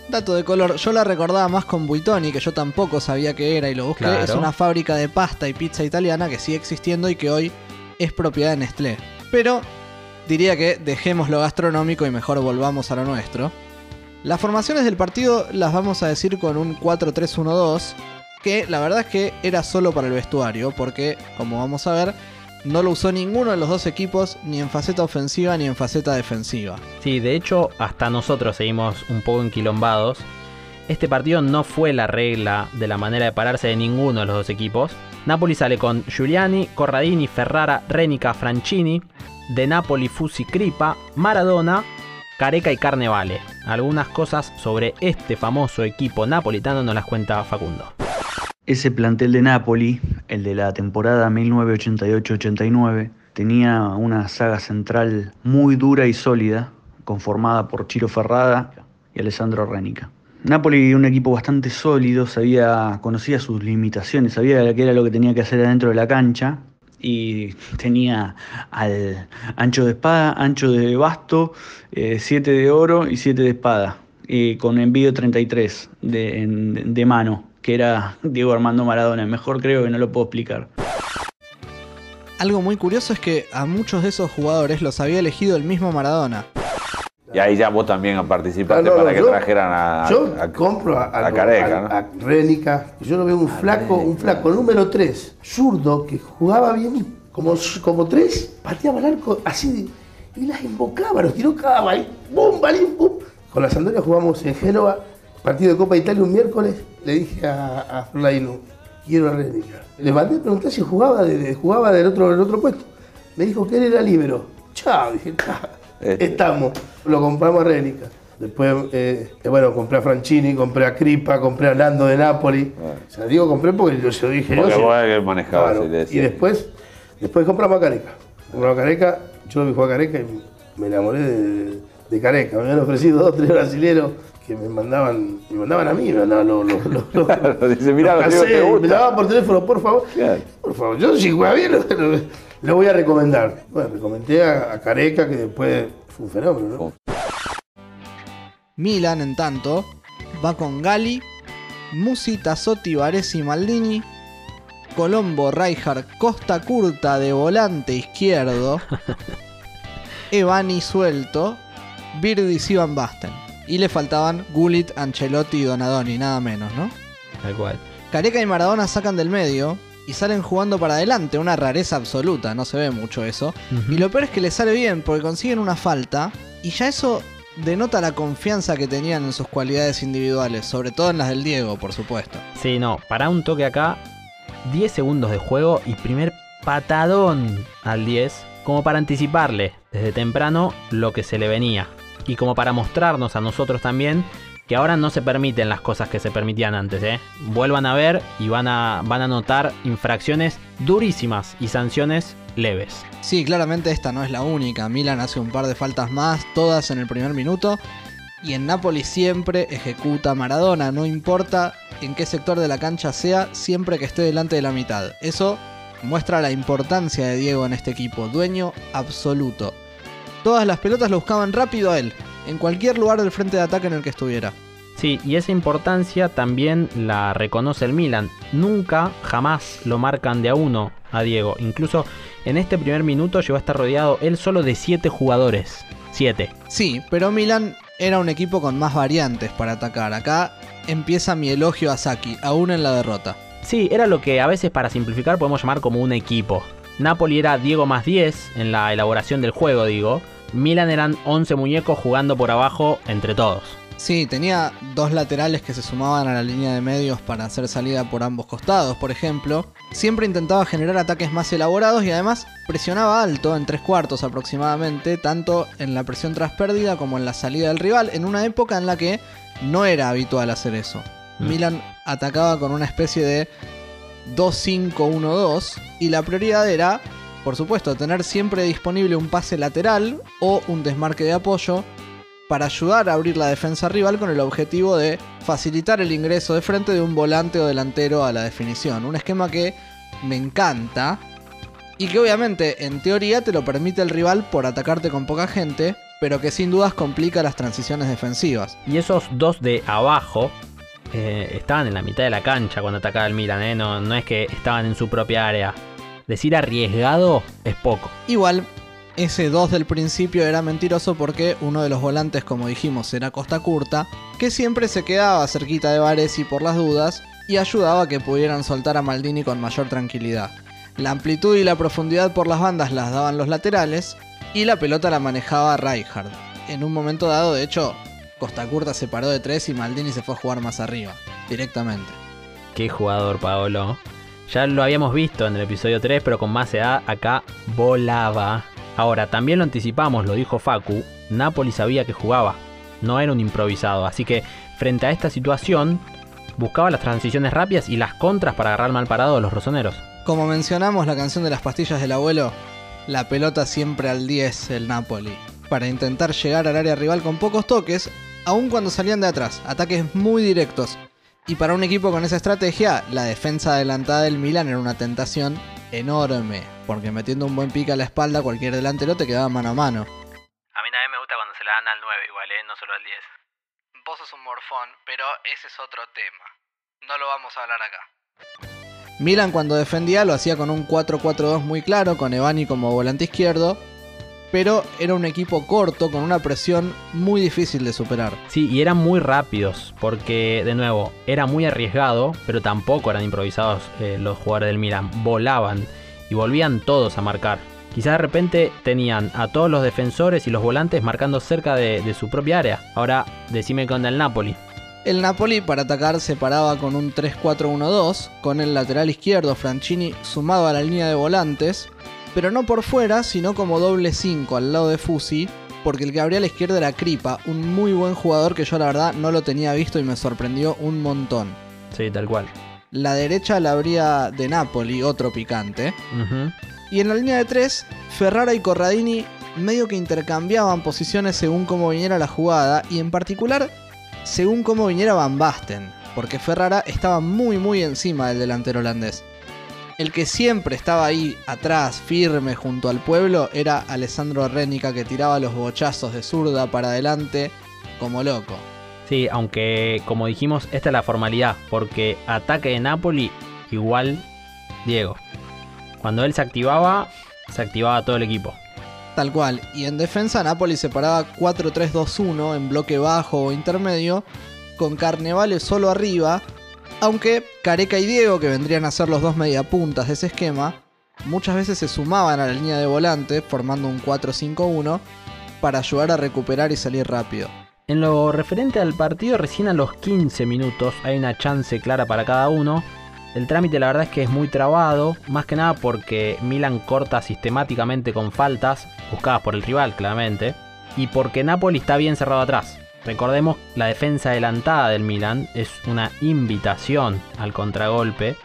dato de color. Yo la recordaba más con Buitoni, que yo tampoco sabía qué era y lo busqué.
Claro.
Es una fábrica de pasta y pizza italiana que sigue existiendo y que hoy es propiedad de Nestlé. Pero diría que dejemos lo gastronómico y mejor volvamos a lo nuestro. Las formaciones del partido las vamos a decir con un 4-3-1-2, que la verdad es que era solo para el vestuario, porque, como vamos a ver, no lo usó ninguno de los dos equipos ni en faceta ofensiva ni en faceta defensiva.
Sí, de hecho, hasta nosotros seguimos un poco enquilombados. Este partido no fue la regla de la manera de pararse de ninguno de los dos equipos. Napoli sale con Giuliani, Corradini, Ferrara, Renica, Franchini, De Napoli, Fusi, Cripa, Maradona, Careca y Carnevale. Algunas cosas sobre este famoso equipo napolitano nos las cuenta Facundo.
Ese plantel de Napoli, el de la temporada 1988-89, tenía una saga central muy dura y sólida, conformada por Chiro Ferrada y Alessandro Renica. Napoli un equipo bastante sólido, sabía, conocía sus limitaciones, sabía qué era lo que tenía que hacer adentro de la cancha y tenía al ancho de espada, ancho de basto, 7 de oro y 7 de espada, con envío 33 de, en- de mano, que era Diego Armando Maradona. Mejor creo que no lo puedo explicar.
Algo muy curioso es que a muchos de esos jugadores los había elegido el mismo Maradona.
Y ahí ya vos también participaste
Ah, no, no,
para que
yo-
trajeran a,
Yo
a-
compro a, a-
a Careca,
a-
¿no?
a Rénica, que yo lo veo un flaco, un flaco número 3, zurdo, que jugaba bien como, como 3, pateaba el arco así de- y las invocaba, los tiró cada balín, ¡bum! balín, ¡bum! Con la Sampdoria jugamos en Génova, partido de Copa Italia un miércoles, le dije a, a Florlaino, quiero a Rénica. Le mandé a preguntar si jugaba, de, de- jugaba del, otro, del otro puesto. Me dijo que él era libero. Chao, dije, "Ta, estamos. Lo compramos a Rénica. Después, eh, eh, bueno, compré a Franchini, compré a Cripa, compré a Nando de Napoli. O sea, digo compré porque yo se lo dije
Porque
yo.
vos
sí.
que manejabas
Claro,
le
Y después, después compramos a Careca. Compramos a Careca, yo lo vi jugar a Careca y me enamoré de, de Careca. Me habían ofrecido dos, tres brasileros que me mandaban, me mandaban a mí, me mandaban los, los, los, los-
Dice, mirá,
los
lo que te
cassettes,
gusta.
me llamaban por teléfono, por favor. Por favor, yo si juega bien lo, lo- lo voy a recomendar. Bueno, recomendé a, a Careca que después fue un fenómeno, ¿no?
Milan, en tanto, va con Gali, Musi, Tassotti, Varesi, Maldini, Colombo, Rijkaard, Costa Curta de volante izquierdo, Evani suelto, Birdis y Van Basten. Y le faltaban Gullit, Ancelotti y Donadoni, nada menos, ¿no?
Tal cual.
Careca y Maradona sacan del medio y salen jugando para adelante, una rareza absoluta, no se ve mucho eso. Y lo peor es que les sale bien porque consiguen una falta y ya eso denota la confianza que tenían en sus cualidades individuales, sobre todo en las del Diego, por supuesto.
Sí, no, para un toque acá, 10 segundos de juego y primer patadón al 10, como para anticiparle desde temprano lo que se le venía. Y como para mostrarnos a nosotros también que ahora no se permiten las cosas que se permitían antes, ¿eh? Vuelvan a ver y van a, notar infracciones durísimas y sanciones leves.
Sí, claramente esta no es la única. Milan hace un par de faltas más, todas en el primer minuto. Y en Napoli siempre ejecuta Maradona, no importa en qué sector de la cancha sea, siempre que esté delante de la mitad. Eso muestra la importancia de Diego en este equipo, dueño absoluto. Todas las pelotas lo buscaban rápido a él, en cualquier lugar del frente de ataque en el que estuviera.
Sí, y esa importancia también la reconoce el Milan. Nunca, jamás lo marcan de a uno a Diego. Incluso en este primer minuto llegó a estar rodeado él solo de 7 jugadores. 7.
Sí, pero Milan era un equipo con más variantes para atacar. Acá empieza mi elogio a Saki, aún en la derrota.
Sí, era lo que a veces para simplificar podemos llamar como un equipo. Napoli era Diego más 10 en la elaboración del juego, digo. Milan eran 11 muñecos jugando por abajo entre todos.
Sí, tenía dos laterales que se sumaban a la línea de medios para hacer salida por ambos costados, por ejemplo. Siempre intentaba generar ataques más elaborados y además presionaba alto, en tres cuartos aproximadamente, tanto en la presión tras pérdida como en la salida del rival, en una época en la que no era habitual hacer eso.
Mm.
Milan atacaba con una especie de 2-5-1-2 y la prioridad era, por supuesto, tener siempre disponible un pase lateral o un desmarque de apoyo para ayudar a abrir la defensa rival con el objetivo de facilitar el ingreso de frente de un volante o delantero a la definición. Un esquema que me encanta y que obviamente en teoría te lo permite el rival por atacarte con poca gente, pero que sin dudas complica las transiciones defensivas.
Y esos dos de abajo eh, estaban en la mitad de la cancha cuando atacaba el Milan, ¿eh? no, no es que estaban en su propia área. Decir arriesgado es poco.
Igual, ese 2 del principio era mentiroso porque uno de los volantes, como dijimos, era Costa Curta, que siempre se quedaba cerquita de Varesi por las dudas y ayudaba a que pudieran soltar a Maldini con mayor tranquilidad. La amplitud y la profundidad por las bandas las daban los laterales y la pelota la manejaba Rijkaard. En un momento dado, de hecho, Costa Curta se paró de 3 y Maldini se fue a jugar más arriba, directamente.
Qué jugador, Paolo. Ya lo habíamos visto en el episodio 3, pero con más edad acá volaba. Ahora, también lo anticipamos, lo dijo Facu, Napoli sabía que jugaba, no era un improvisado, así que frente a esta situación buscaba las transiciones rápidas y las contras para agarrar mal parado a los rosoneros.
Como mencionamos la canción de las pastillas del abuelo, la pelota siempre al 10 el Napoli, para intentar llegar al área rival con pocos toques, aun cuando salían de atrás, ataques muy directos. Y para un equipo con esa estrategia, la defensa adelantada del Milan era una tentación enorme, porque metiendo un buen pique a la espalda cualquier delantero te quedaba mano a mano.
A mí también me gusta cuando se la dan al 9 igual, ¿eh? No solo al 10. Vos sos un morfón, pero ese es otro tema. No lo vamos a hablar acá.
Milan cuando defendía lo hacía con un 4-4-2 muy claro, con Evani como volante izquierdo, pero era un equipo corto con una presión muy difícil de superar.
Sí, y eran muy rápidos, porque de nuevo, era muy arriesgado, pero tampoco eran improvisados eh, los jugadores del Milan. Volaban y volvían todos a marcar. Quizás de repente tenían a todos los defensores y los volantes marcando cerca de, de su propia área. Ahora, decime con el Napoli.
El Napoli para atacar se paraba con un 3-4-1-2, con el lateral izquierdo Franchini sumado a la línea de volantes, pero no por fuera, sino como doble 5 al lado de Fusi, porque el que abría a la izquierda era Kripa, un muy buen jugador que yo la verdad no lo tenía visto y me sorprendió un montón.
Sí, tal cual.
La derecha la abría de Napoli, otro picante. Y en la línea de 3, Ferrara y Corradini medio que intercambiaban posiciones según cómo viniera la jugada, y en particular según cómo viniera Van Basten, porque Ferrara estaba muy muy encima del delantero holandés. El que siempre estaba ahí atrás, firme junto al pueblo, era Alessandro Renica que tiraba los bochazos de zurda para adelante como loco.
Sí, aunque como dijimos, esta es la formalidad, porque ataque de Napoli igual Diego. Cuando él se activaba, se activaba todo el equipo.
Tal cual. Y en defensa Napoli se paraba 4-3-2-1 en bloque bajo o intermedio, con Carnevale solo arriba, aunque Careca y Diego, que vendrían a ser los dos mediapuntas de ese esquema, muchas veces se sumaban a la línea de volante formando un 4-5-1 para ayudar a recuperar y salir rápido.
En lo referente al partido, recién a los 15 minutos hay una chance clara para cada uno. El trámite la verdad es que es muy trabado, más que nada porque Milan corta sistemáticamente con faltas, buscadas por el rival claramente, y porque Napoli está bien cerrado atrás. Recordemos, la defensa adelantada del Milan es una invitación al contragolpe,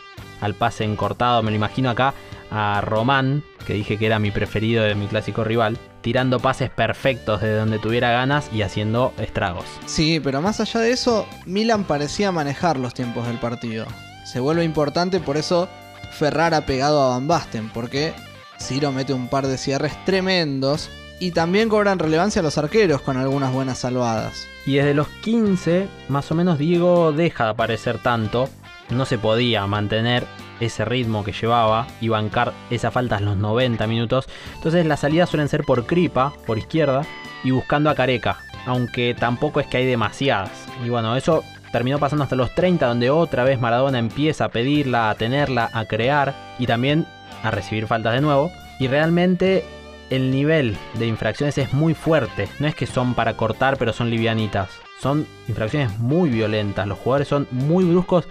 al pase encortado, me lo imagino acá, a Román, que dije que era mi preferido de mi clásico rival, tirando pases perfectos de donde tuviera ganas y haciendo estragos.
Sí, pero más allá de eso, Milan parecía manejar los tiempos del partido. Se vuelve importante, por eso Ferrara pegado a Van Basten, porque Ciro mete un par de cierres tremendos y también cobran relevancia los arqueros con algunas buenas salvadas.
Y desde los 15, más o menos Diego deja de aparecer tanto. No se podía mantener ese ritmo que llevaba y bancar esa falta en los 90 minutos. Entonces las salidas suelen ser por Cripa, por izquierda, y buscando a Careca. Aunque tampoco es que hay demasiadas. Y bueno, eso terminó pasando hasta los 30, donde otra vez Maradona empieza a pedirla, a tenerla, a crear y también a recibir faltas de nuevo. Y realmente el nivel de infracciones es muy fuerte. No es que son para cortar, pero son livianitas. Son infracciones muy violentas. Los jugadores son muy bruscos,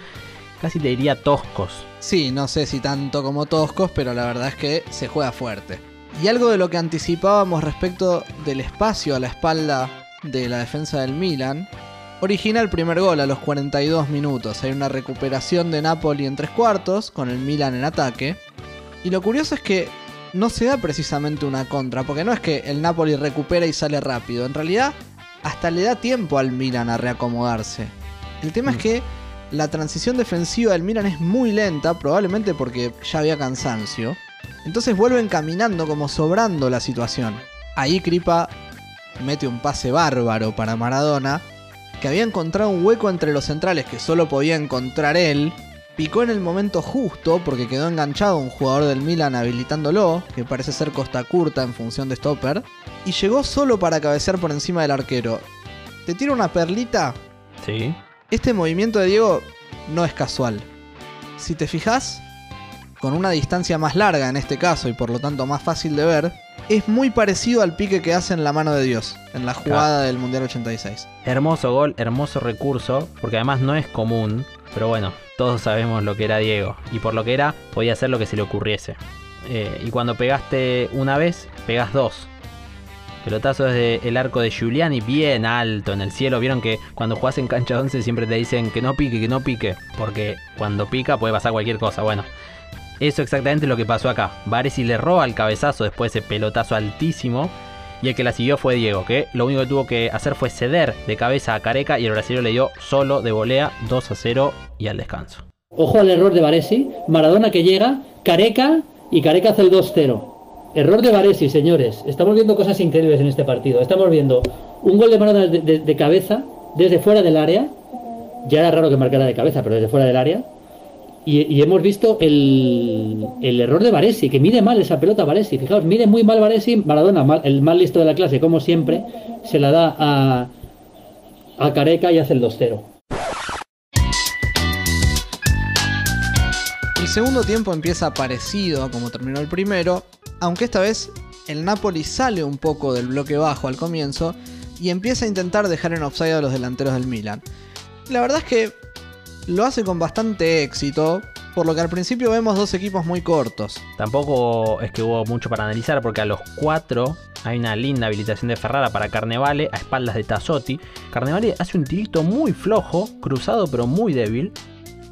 casi te diría toscos.
Sí, no sé si tanto como toscos, pero la verdad es que se juega fuerte. Y algo de lo que anticipábamos respecto del espacio a la espalda de la defensa del Milan, origina el primer gol a los 42 minutos. Hay una recuperación de Napoli en tres cuartos, con el Milan en ataque. Y lo curioso es que no se da precisamente una contra, porque no es que el Napoli recupera y sale rápido, en realidad hasta le da tiempo al Milan a reacomodarse. El tema es que la transición defensiva del Milan es muy lenta, probablemente porque ya había cansancio. Entonces vuelven caminando como sobrando la situación. Ahí Kripa mete un pase bárbaro para Maradona, que había encontrado un hueco entre los centrales que solo podía encontrar él, picó en el momento justo porque quedó enganchado un jugador del Milan habilitándolo, que parece ser Costa Curta en función de stopper, y llegó solo para cabecear por encima del arquero. ¿Te tiro una perlita?
Sí.
Este movimiento de Diego no es casual. Si te fijas, con una distancia más larga en este caso y por lo tanto más fácil de ver, es muy parecido al pique que hace en la mano de Dios, en la jugada del Mundial 86.
Hermoso gol, hermoso recurso, porque además no es común, pero bueno, todos sabemos lo que era Diego, y por lo que era, podía hacer lo que se le ocurriese. Eh, y cuando pegaste una vez, pegas dos. Pelotazo desde el arco de Giuliani, bien alto en el cielo. Vieron que cuando jugás en cancha 11 siempre te dicen que no pique, que no pique. Porque cuando pica puede pasar cualquier cosa. Bueno, eso exactamente es lo que pasó acá. Varesi le roba el cabezazo después de ese pelotazo altísimo. Y el que la siguió fue Diego, que lo único que tuvo que hacer fue ceder de cabeza a Careca y el brasileño le dio solo de volea 2 a 0 y al descanso.
Ojo al error de Varesi. Maradona que llega, Careca y Careca hace el 2-0. Error de Varesi, señores. Estamos viendo cosas increíbles en este partido. Estamos viendo un gol de Maradona de cabeza desde fuera del área. Ya era raro que marcara de cabeza, pero desde fuera del área.
Y, hemos visto el, el error de Varesi, que mide mal esa pelota Varesi. Fijaos, mide muy mal Varesi. Maradona, el más listo de la clase, como siempre, se la da a, a Careca y hace el 2-0.
El segundo tiempo empieza parecido a como terminó el primero, aunque esta vez el Napoli sale un poco del bloque bajo al comienzo y empieza a intentar dejar en offside a los delanteros del Milan. La verdad es que lo hace con bastante éxito, por lo que al principio vemos dos equipos muy cortos.
Tampoco es que hubo mucho para analizar porque a los 4 hay una linda habilitación de Ferrara para Carnevale a espaldas de Tassotti. Carnevale hace un tirito muy flojo, cruzado pero muy débil.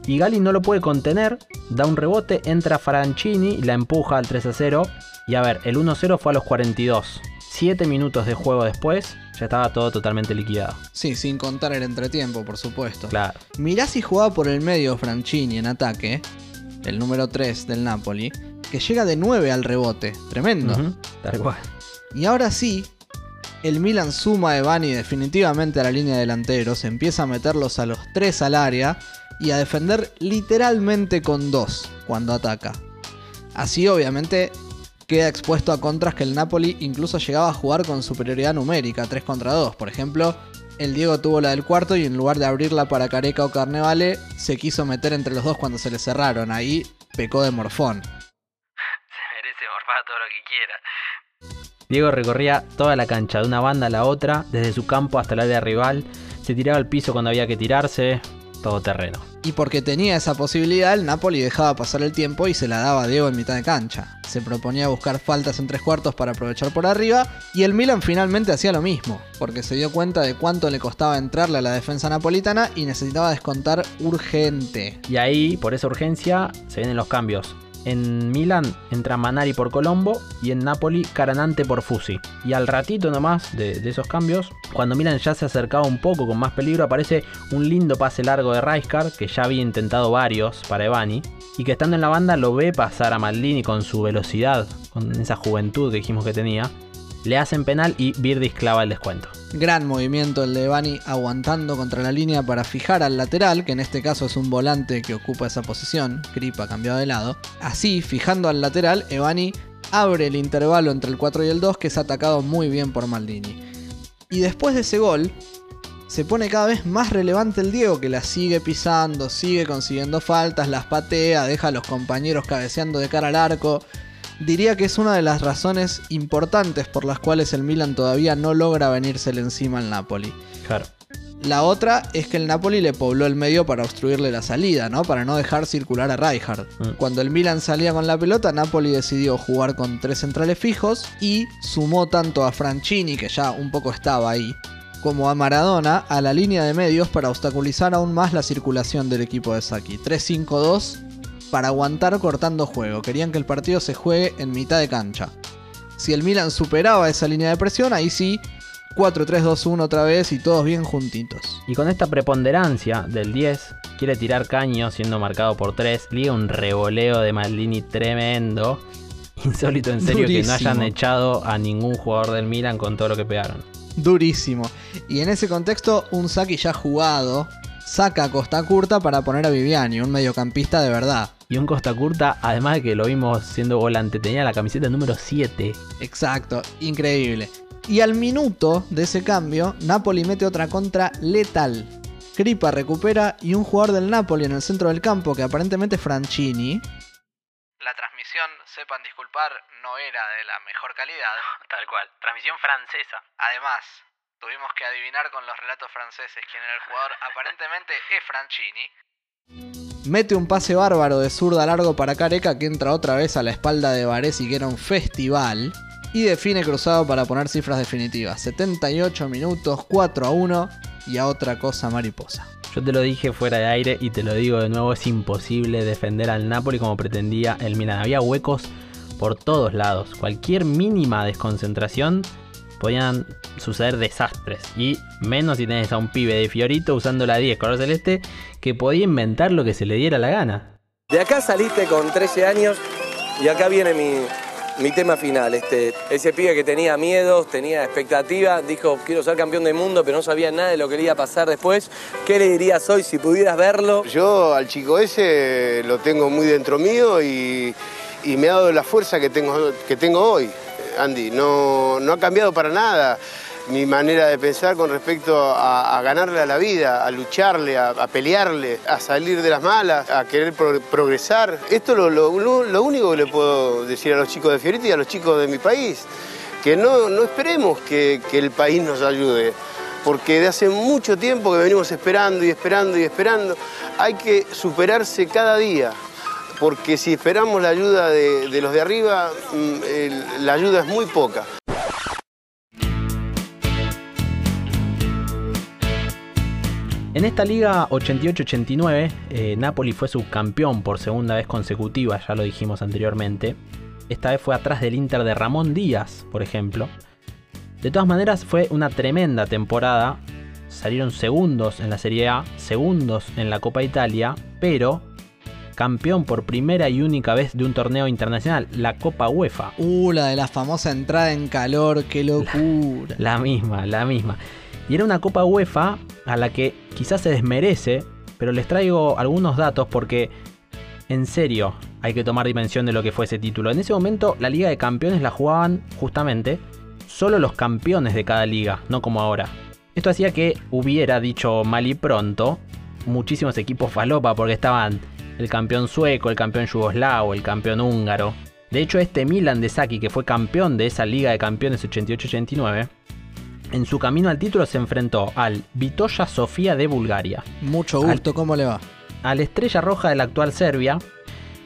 Y Gali no lo puede contener, da un rebote, entra Farancini y la empuja al 3 a 0. Y a ver, el 1-0 fue a los 42. 7 minutos de juego después, ya estaba todo totalmente liquidado.
Sí, sin contar el entretiempo, por supuesto.
Claro.
Mirá si jugaba por el medio Franchini en ataque, el número 3 del Napoli, que llega de 9 al rebote. Tremendo.
Tal cual.
Y ahora sí, el Milan suma a Evani definitivamente a la línea de delanteros, empieza a meterlos a los 3 al área y a defender literalmente con 2 cuando ataca. Así obviamente queda expuesto a contras que el Napoli incluso llegaba a jugar con superioridad numérica, 3 contra 2. Por ejemplo, el Diego tuvo la del cuarto y en lugar de abrirla para Careca o Carnevale, se quiso meter entre los dos cuando se le cerraron. Ahí pecó de morfón.
Merece morfar todo lo que quiera.
Diego recorría toda la cancha de una banda a la otra, desde su campo hasta el área rival, se tiraba al piso cuando había que tirarse, todo terreno.
Y porque tenía esa posibilidad, el Napoli dejaba pasar el tiempo y se la daba a Diego en mitad de cancha. Se proponía buscar faltas en tres cuartos para aprovechar por arriba, y el Milan finalmente hacía lo mismo, porque se dio cuenta de cuánto le costaba entrarle a la defensa napolitana y necesitaba descontar urgente.
Y ahí, por esa urgencia, se vienen los cambios. En Milan entra Manari por Colombo y en Napoli Caranante por Fusi. Y al ratito nomás de, de esos cambios, cuando Milan ya se acercaba un poco con más peligro, aparece un lindo pase largo de Rijkaard, que ya había intentado varios para Evani, y que estando en la banda lo ve pasar a Maldini con su velocidad, con esa juventud que dijimos que tenía. Le hacen penal y Virdis clava el descuento.
Gran movimiento el de Evani aguantando contra la línea para fijar al lateral, que en este caso es un volante que ocupa esa posición, Kripa cambiado de lado. Así, fijando al lateral, Evani abre el intervalo entre el 4 y el 2 que es atacado muy bien por Maldini. Y después de ese gol, se pone cada vez más relevante el Diego que la sigue pisando, sigue consiguiendo faltas, las patea, deja a los compañeros cabeceando de cara al arco. Diría que es una de las razones importantes por las cuales el Milan todavía no logra venírsele encima al Napoli.
Claro.
La otra es que el Napoli le pobló el medio para obstruirle la salida, ¿no? Para no dejar circular a Rijkaard. Cuando el Milan salía con la pelota, Napoli decidió jugar con tres centrales fijos y sumó tanto a Franchini, que ya un poco estaba ahí, como a Maradona a la línea de medios para obstaculizar aún más la circulación del equipo de Saki. 3-5-2 para aguantar cortando juego. Querían que el partido se juegue en mitad de cancha. Si el Milan superaba esa línea de presión, ahí sí 4-3-2-1 otra vez y todos bien juntitos.
Y con esta preponderancia del 10, quiere tirar caño siendo marcado por 3, liga un revoleo de Maldini tremendo. Insólito en serio que no hayan echado a ningún jugador del Milan con todo lo que pegaron.
Durísimo. Y en ese contexto, un Saki ya jugado saca a Costa Curta para poner a Viviani, un mediocampista de verdad.
Y un Costa Curta, además de que lo vimos siendo volante, tenía la camiseta número 7.
Exacto, increíble. Y al minuto de ese cambio, Napoli mete otra contra letal. Kripa recupera y un jugador del Napoli en el centro del campo, que aparentemente es Franchini,
La transmisión, sepan disculpar, no era de la mejor calidad. Tal cual. Transmisión francesa. Además, tuvimos que adivinar con los relatos franceses quién era el jugador. Aparentemente es Franchini.
Mete un pase bárbaro de zurda largo para Careca que entra otra vez a la espalda de Varesi que era un festival y define cruzado para poner cifras definitivas. 78 minutos, 4 a 1 y a otra cosa mariposa.
Yo te lo dije fuera de aire y te lo digo de nuevo, es imposible defender al Napoli como pretendía el Milan. Había huecos por todos lados. Cualquier mínima desconcentración podían suceder desastres. Y menos si tenés a un pibe de Fiorito usando la 10 color celeste que podía inventar lo que se le diera la gana.
De acá saliste con 13 años y acá viene mi, mi tema final. Este, ese pibe que tenía miedos, tenía expectativa, dijo quiero ser campeón del mundo, pero no sabía nada de lo que le iba a pasar después. ¿Qué le dirías hoy si pudieras verlo?
Yo al chico ese lo tengo muy dentro mío y, y me ha dado la fuerza que tengo, que tengo hoy, Andy. No, no ha cambiado para nada mi manera de pensar con respecto a, ganarle a la vida, a lucharle, a, pelearle, a salir de las malas, a querer pro- progresar. Esto es lo, único que le puedo decir a los chicos de Fiorito y a los chicos de mi país, que no, no esperemos que, que el país nos ayude. Porque de hace mucho tiempo que venimos esperando y esperando y esperando, hay que superarse cada día. Porque si esperamos la ayuda de, los de arriba, mm, la ayuda es muy poca.
En esta liga 88-89, eh, Napoli fue subcampeón por segunda vez consecutiva, ya lo dijimos anteriormente. Esta vez fue atrás del Inter de Ramón Díaz, por ejemplo. De todas maneras, fue una tremenda temporada. Salieron segundos en la Serie A, segundos en la Copa Italia, pero campeón por primera y única vez de un torneo internacional, la Copa UEFA.
Uh, la de la famosa entrada en calor, qué locura.
La misma, la misma. Y era una Copa UEFA a la que quizás se desmerece, pero les traigo algunos datos porque en serio hay que tomar dimensión de lo que fue ese título. En ese momento la Liga de Campeones la jugaban justamente solo los campeones de cada liga, no como ahora. Esto hacía que hubiera, dicho mal y pronto, muchísimos equipos falopa porque estaban el campeón sueco, el campeón yugoslavo, el campeón húngaro. De hecho, este Milan de Saki, que fue campeón de esa Liga de Campeones 88-89, en su camino al título se enfrentó al Vitoya Sofía de Bulgaria.
Mucho gusto, ¿cómo le va?
Al Estrella Roja de la actual Serbia,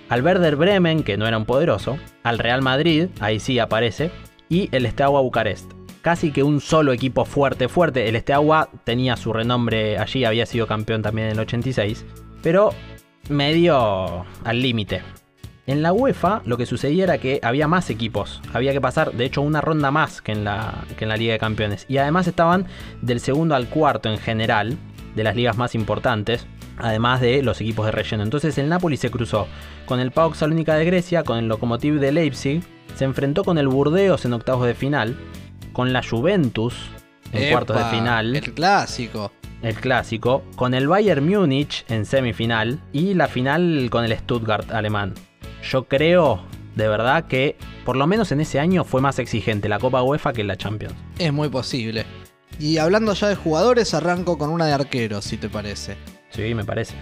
al Werder Bremen, que no era un poderoso, al Real Madrid, ahí sí aparece, y el Steaua Bucarest. Casi que un solo equipo fuerte, fuerte. El Steaua tenía su renombre allí, había sido campeón también en el 86, pero medio al límite. En la UEFA lo que sucedía era que había más equipos, había que pasar de hecho una ronda más que en la, que en la Liga de Campeones. Y además estaban del segundo al cuarto en general, de las ligas más importantes, además de los equipos de relleno. Entonces el Napoli se cruzó con el PAOK Salónica de Grecia, con el Lokomotiv de Leipzig, se enfrentó con el Burdeos en octavos de final, con la Juventus en
Epa,
cuartos de final.
El clásico.
El clásico, con el Bayern Múnich en semifinal y la final con el Stuttgart alemán. Yo creo, de verdad, que por lo menos en ese año fue más exigente la Copa UEFA que la Champions.
Es muy posible. Y hablando ya de jugadores, arranco con una de arqueros, si te parece.
Sí, me parece.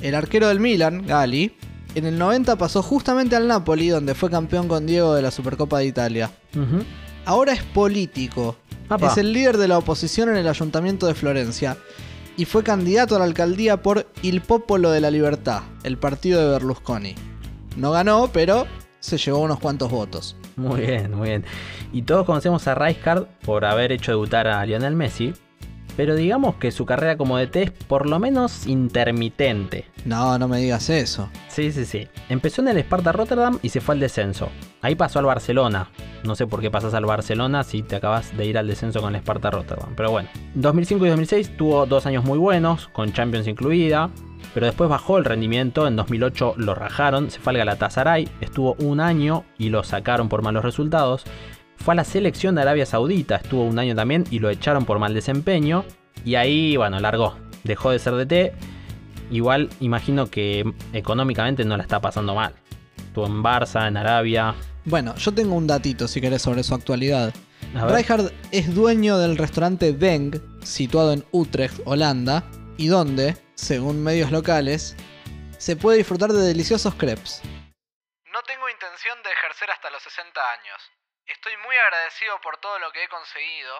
El arquero del Milan, Gali, en el 90 pasó justamente al Napoli, donde fue campeón con Diego de la Supercopa de Italia. Ahora es político.
Apa.
Es el líder de la oposición en el ayuntamiento de Florencia. Y fue candidato a la alcaldía por Il Popolo de la Libertad, el partido de Berlusconi. No ganó, pero se llevó unos cuantos votos.
Muy bien, muy bien. Y todos conocemos a Rijkaard por haber hecho debutar a Lionel Messi. Pero digamos que su carrera como DT es por lo menos intermitente.
No, no me digas eso.
Sí, sí, sí. Empezó en el Sparta Rotterdam y se fue al descenso. Ahí pasó al Barcelona. No sé por qué pasas al Barcelona si te acabas de ir al descenso con el Sparta Rotterdam. Pero bueno. 2005 y 2006 tuvo dos años muy buenos, con Champions incluida. Pero después bajó el rendimiento, en 2008 lo rajaron, se fue al Galatasaray, estuvo un año y lo sacaron por malos resultados. Fue a la selección de Arabia Saudita, estuvo un año también y lo echaron por mal desempeño. Y ahí, bueno, largó. Dejó de ser DT. Igual imagino que económicamente no la está pasando mal. Estuvo en Barça, en Arabia.
Bueno, yo tengo un datito si querés sobre su actualidad. Rijkaard es dueño del restaurante Deng, situado en Utrecht, Holanda, y donde, según medios locales, se puede disfrutar de deliciosos crepes.
No tengo intención de ejercer hasta los 60 años. Estoy muy agradecido por todo lo que he conseguido,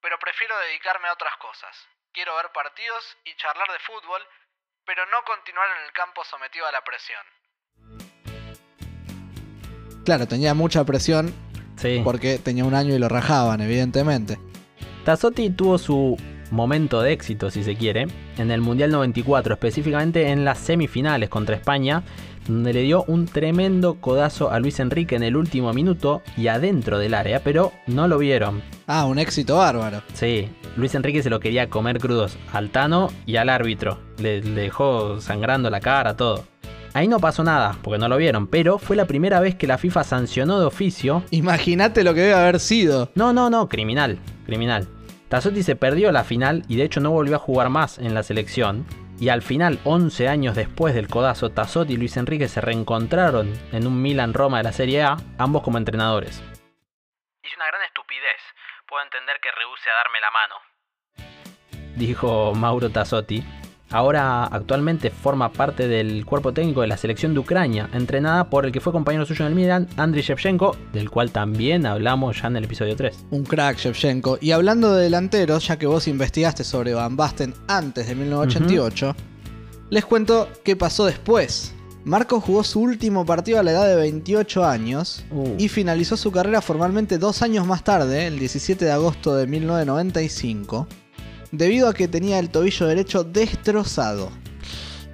pero prefiero dedicarme a otras cosas. Quiero ver partidos y charlar de fútbol, pero no continuar en el campo sometido a la presión.
Claro, tenía mucha presión
Sí.
porque tenía un año y lo rajaban, evidentemente.
Tassotti tuvo su momento de éxito, si se quiere, en el Mundial 94, específicamente en las semifinales contra España, donde le dio un tremendo codazo a Luis Enrique en el último minuto y adentro del área, pero no lo vieron.
Ah, un éxito bárbaro.
Sí, Luis Enrique se lo quería comer crudos al Tano y al árbitro. Le, le dejó sangrando la cara, todo. Ahí no pasó nada, porque no lo vieron, pero fue la primera vez que la FIFA sancionó de oficio.
Imagínate lo que debe haber sido.
No, no, no, criminal, criminal. Tassotti se perdió la final y de hecho no volvió a jugar más en la selección. Y al final, 11 años después del codazo, Tassotti y Luis Enrique se reencontraron en un Milan-Roma de la Serie A, ambos como entrenadores.
Hice una gran estupidez. Puedo entender que rehúse a darme la mano.
dijo Mauro Tassotti. Ahora actualmente forma parte del cuerpo técnico de la selección de Ucrania, entrenada por el que fue compañero suyo en el Milan, Andriy Shevchenko, del cual también hablamos ya en el episodio 3.
Un crack Shevchenko. Y hablando de delanteros, ya que vos investigaste sobre Van Basten antes de 1988, les cuento qué pasó después. Marco jugó su último partido a la edad de 28 años y finalizó su carrera formalmente dos años más tarde, el 17 de agosto de 1995, debido a que tenía el tobillo derecho destrozado.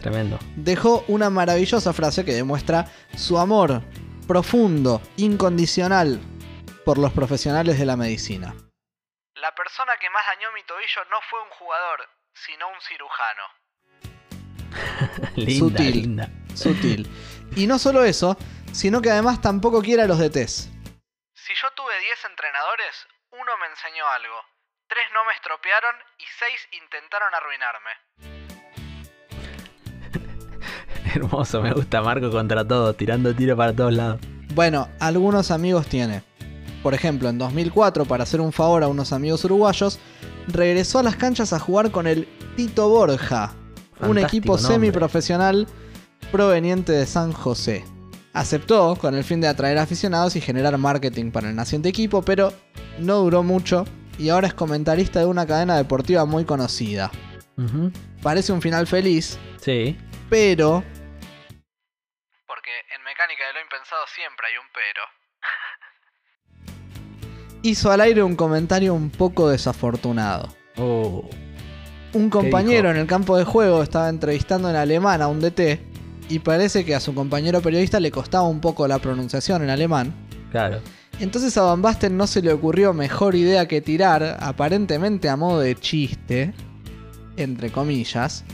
Tremendo.
Dejó una maravillosa frase que demuestra su amor profundo, incondicional, por los profesionales de la medicina.
La persona que más dañó mi tobillo no fue un jugador, sino un cirujano.
linda,
sutil,
linda.
sutil. Y no solo eso, sino que además tampoco quiere a los DTs.
Si yo tuve 10 entrenadores, uno me enseñó algo. Tres no me estropearon y seis intentaron arruinarme.
Hermoso, me gusta Marco contra todo, tirando tiro para todos lados.
Bueno, algunos amigos tiene. Por ejemplo, en 2004, para hacer un favor a unos amigos uruguayos, regresó a las canchas a jugar con el Tito Borja, un equipo
nombre.
semiprofesional proveniente de San José. Aceptó con el fin de atraer aficionados y generar marketing para el naciente equipo, pero no duró mucho y ahora es comentarista de una cadena deportiva muy conocida. Parece un final feliz,
Sí.
pero
Porque en mecánica de lo impensado siempre hay un pero.
hizo al aire un comentario un poco desafortunado.
Oh.
Un compañero en el campo de juego estaba entrevistando en alemán a un DT y parece que a su compañero periodista le costaba un poco la pronunciación en alemán.
Claro.
Entonces a Van Basten no se le ocurrió mejor idea que tirar, aparentemente a modo de chiste, entre comillas,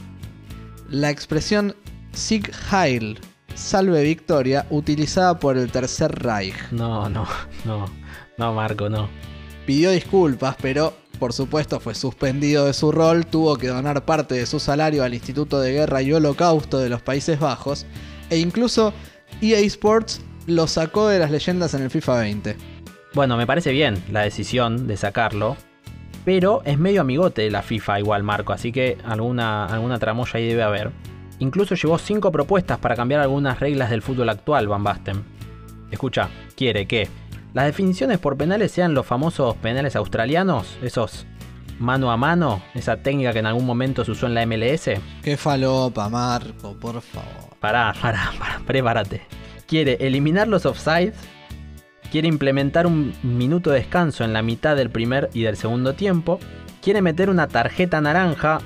la expresión Sieg Heil, salve victoria, utilizada por el Tercer Reich.
No, no, no. No, Marco, no.
Pidió disculpas, pero por supuesto fue suspendido de su rol, tuvo que donar parte de su salario al Instituto de Guerra y Holocausto de los Países Bajos, e incluso EA Sports lo sacó de las leyendas en el FIFA 20.
Bueno, me parece bien la decisión de sacarlo. Pero es medio amigote de la FIFA igual, Marco, así que alguna, alguna tramoya ahí debe haber. Incluso llevó cinco propuestas para cambiar algunas reglas del fútbol actual, Van Basten. Escucha, quiere que las definiciones por penales sean los famosos penales australianos, esos mano a mano, esa técnica que en algún momento se usó en la MLS.
Qué falopa, Marco, por favor.
Pará, pará, pará, prepárate. Quiere eliminar los offsides. Quiere implementar un minuto de descanso en la mitad del primer y del segundo tiempo. Quiere meter una tarjeta naranja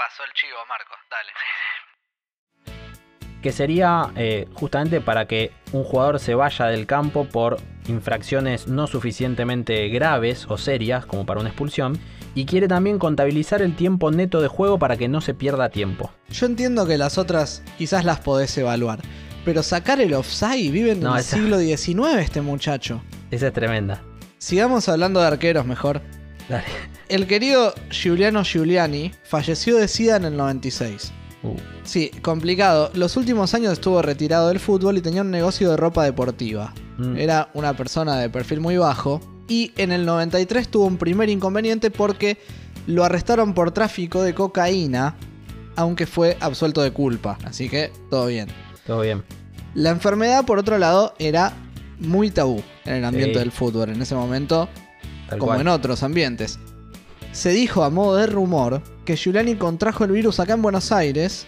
Pasó el chivo, Marcos, dale.
que sería eh, justamente para que un jugador se vaya del campo por infracciones no suficientemente graves o serias como para una expulsión. Y quiere también contabilizar el tiempo neto de juego para que no se pierda tiempo.
Yo entiendo que las otras quizás las podés evaluar, pero sacar el offside vive en
No,
el
esa-
siglo XIX este muchacho.
Esa es tremenda.
Sigamos hablando de arqueros mejor.
Dale.
El querido Giuliano Giuliani falleció de SIDA en el 96.
Uh.
Sí, complicado. Los últimos años estuvo retirado del fútbol y tenía un negocio de ropa deportiva.
Mm.
Era una persona de perfil muy bajo. Y en el 93 tuvo un primer inconveniente porque lo arrestaron por tráfico de cocaína, aunque fue absuelto de culpa. Así que todo bien.
Todo bien.
La enfermedad, por otro lado, era muy tabú en el ambiente
Sí.
del fútbol en ese momento,
Tal
como
cual.
en otros ambientes. Se dijo a modo de rumor que Giuliani contrajo el virus acá en Buenos Aires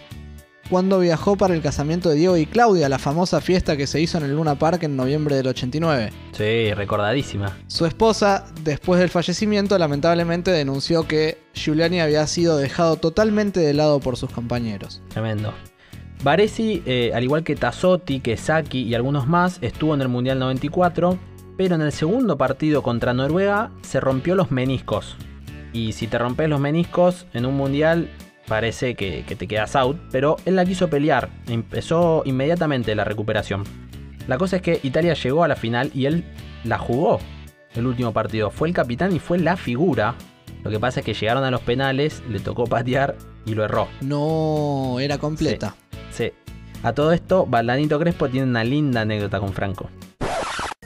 cuando viajó para el casamiento de Diego y Claudia, la famosa fiesta que se hizo en el Luna Park en noviembre del 89.
Sí, recordadísima.
Su esposa, después del fallecimiento, lamentablemente denunció que Giuliani había sido dejado totalmente de lado por sus compañeros.
Tremendo. Baresi, eh, al igual que Tassotti, que Saki y algunos más, estuvo en el Mundial 94, pero en el segundo partido contra Noruega se rompió los meniscos. Y si te rompes los meniscos en un Mundial, parece que, que te quedas out, pero él la quiso pelear, empezó inmediatamente la recuperación. La cosa es que Italia llegó a la final y él la jugó el último partido. Fue el capitán y fue la figura. Lo que pasa es que llegaron a los penales, le tocó patear y lo erró.
No, era completa.
Sí. A todo esto, Baldanito Crespo tiene una linda anécdota con Franco.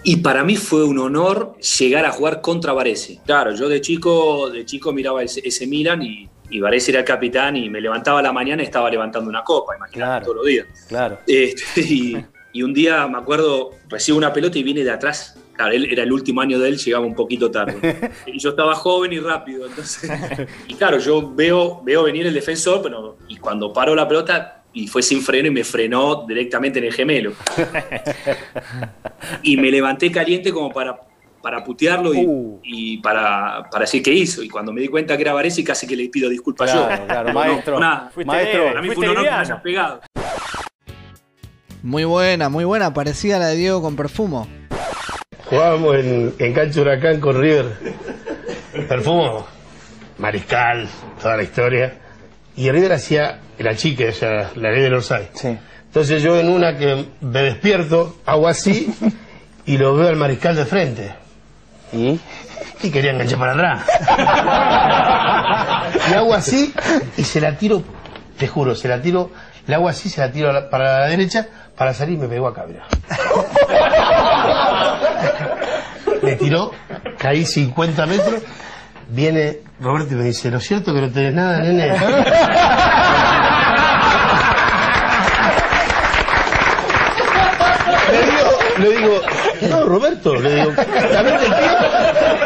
Y para mí fue un honor llegar a jugar contra Varese. Claro, yo de chico, de chico miraba ese, ese Milan y, y Varese era el capitán y me levantaba a la mañana y estaba levantando una copa, imagínate, todos los días.
Claro.
Este, y, y un día, me acuerdo, recibo una pelota y viene de atrás. Claro, él era el último año de él, llegaba un poquito tarde. Y yo estaba joven y rápido, entonces... Y claro, yo veo, veo venir el defensor, pero y cuando paro la pelota, y fue sin freno y me frenó directamente en el gemelo. Y me levanté caliente como para, para putearlo y, y para, para decir qué hizo. Y cuando me di cuenta que era Varese, casi que le pido disculpas
Claro,
yo.
claro, maestro.
No, nada.
Fuiste
maestro, para mí fue un honor que me hayas pegado.
Muy buena, muy buena. Parecía la de Diego con perfumo.
Jugábamos en, en Cancha Huracán con River. Perfumo, Mariscal, toda la historia. Y River hacía el achique, o sea, la ley del offside. Entonces yo en una que me despierto, hago así y lo veo al Mariscal de frente. ¿Y? Y quería enganchar para atrás. y hago así y se la tiro, te juro, se la tiro, la hago así, se la tiro la- para la derecha para salir y me pegó acá, mirá. Me tiró, caí 50 metros, viene Roberto y me dice, ¿lo cierto que no tenés nada, nene? Le digo, no, Roberto, le digo, ¿estás bien del pie?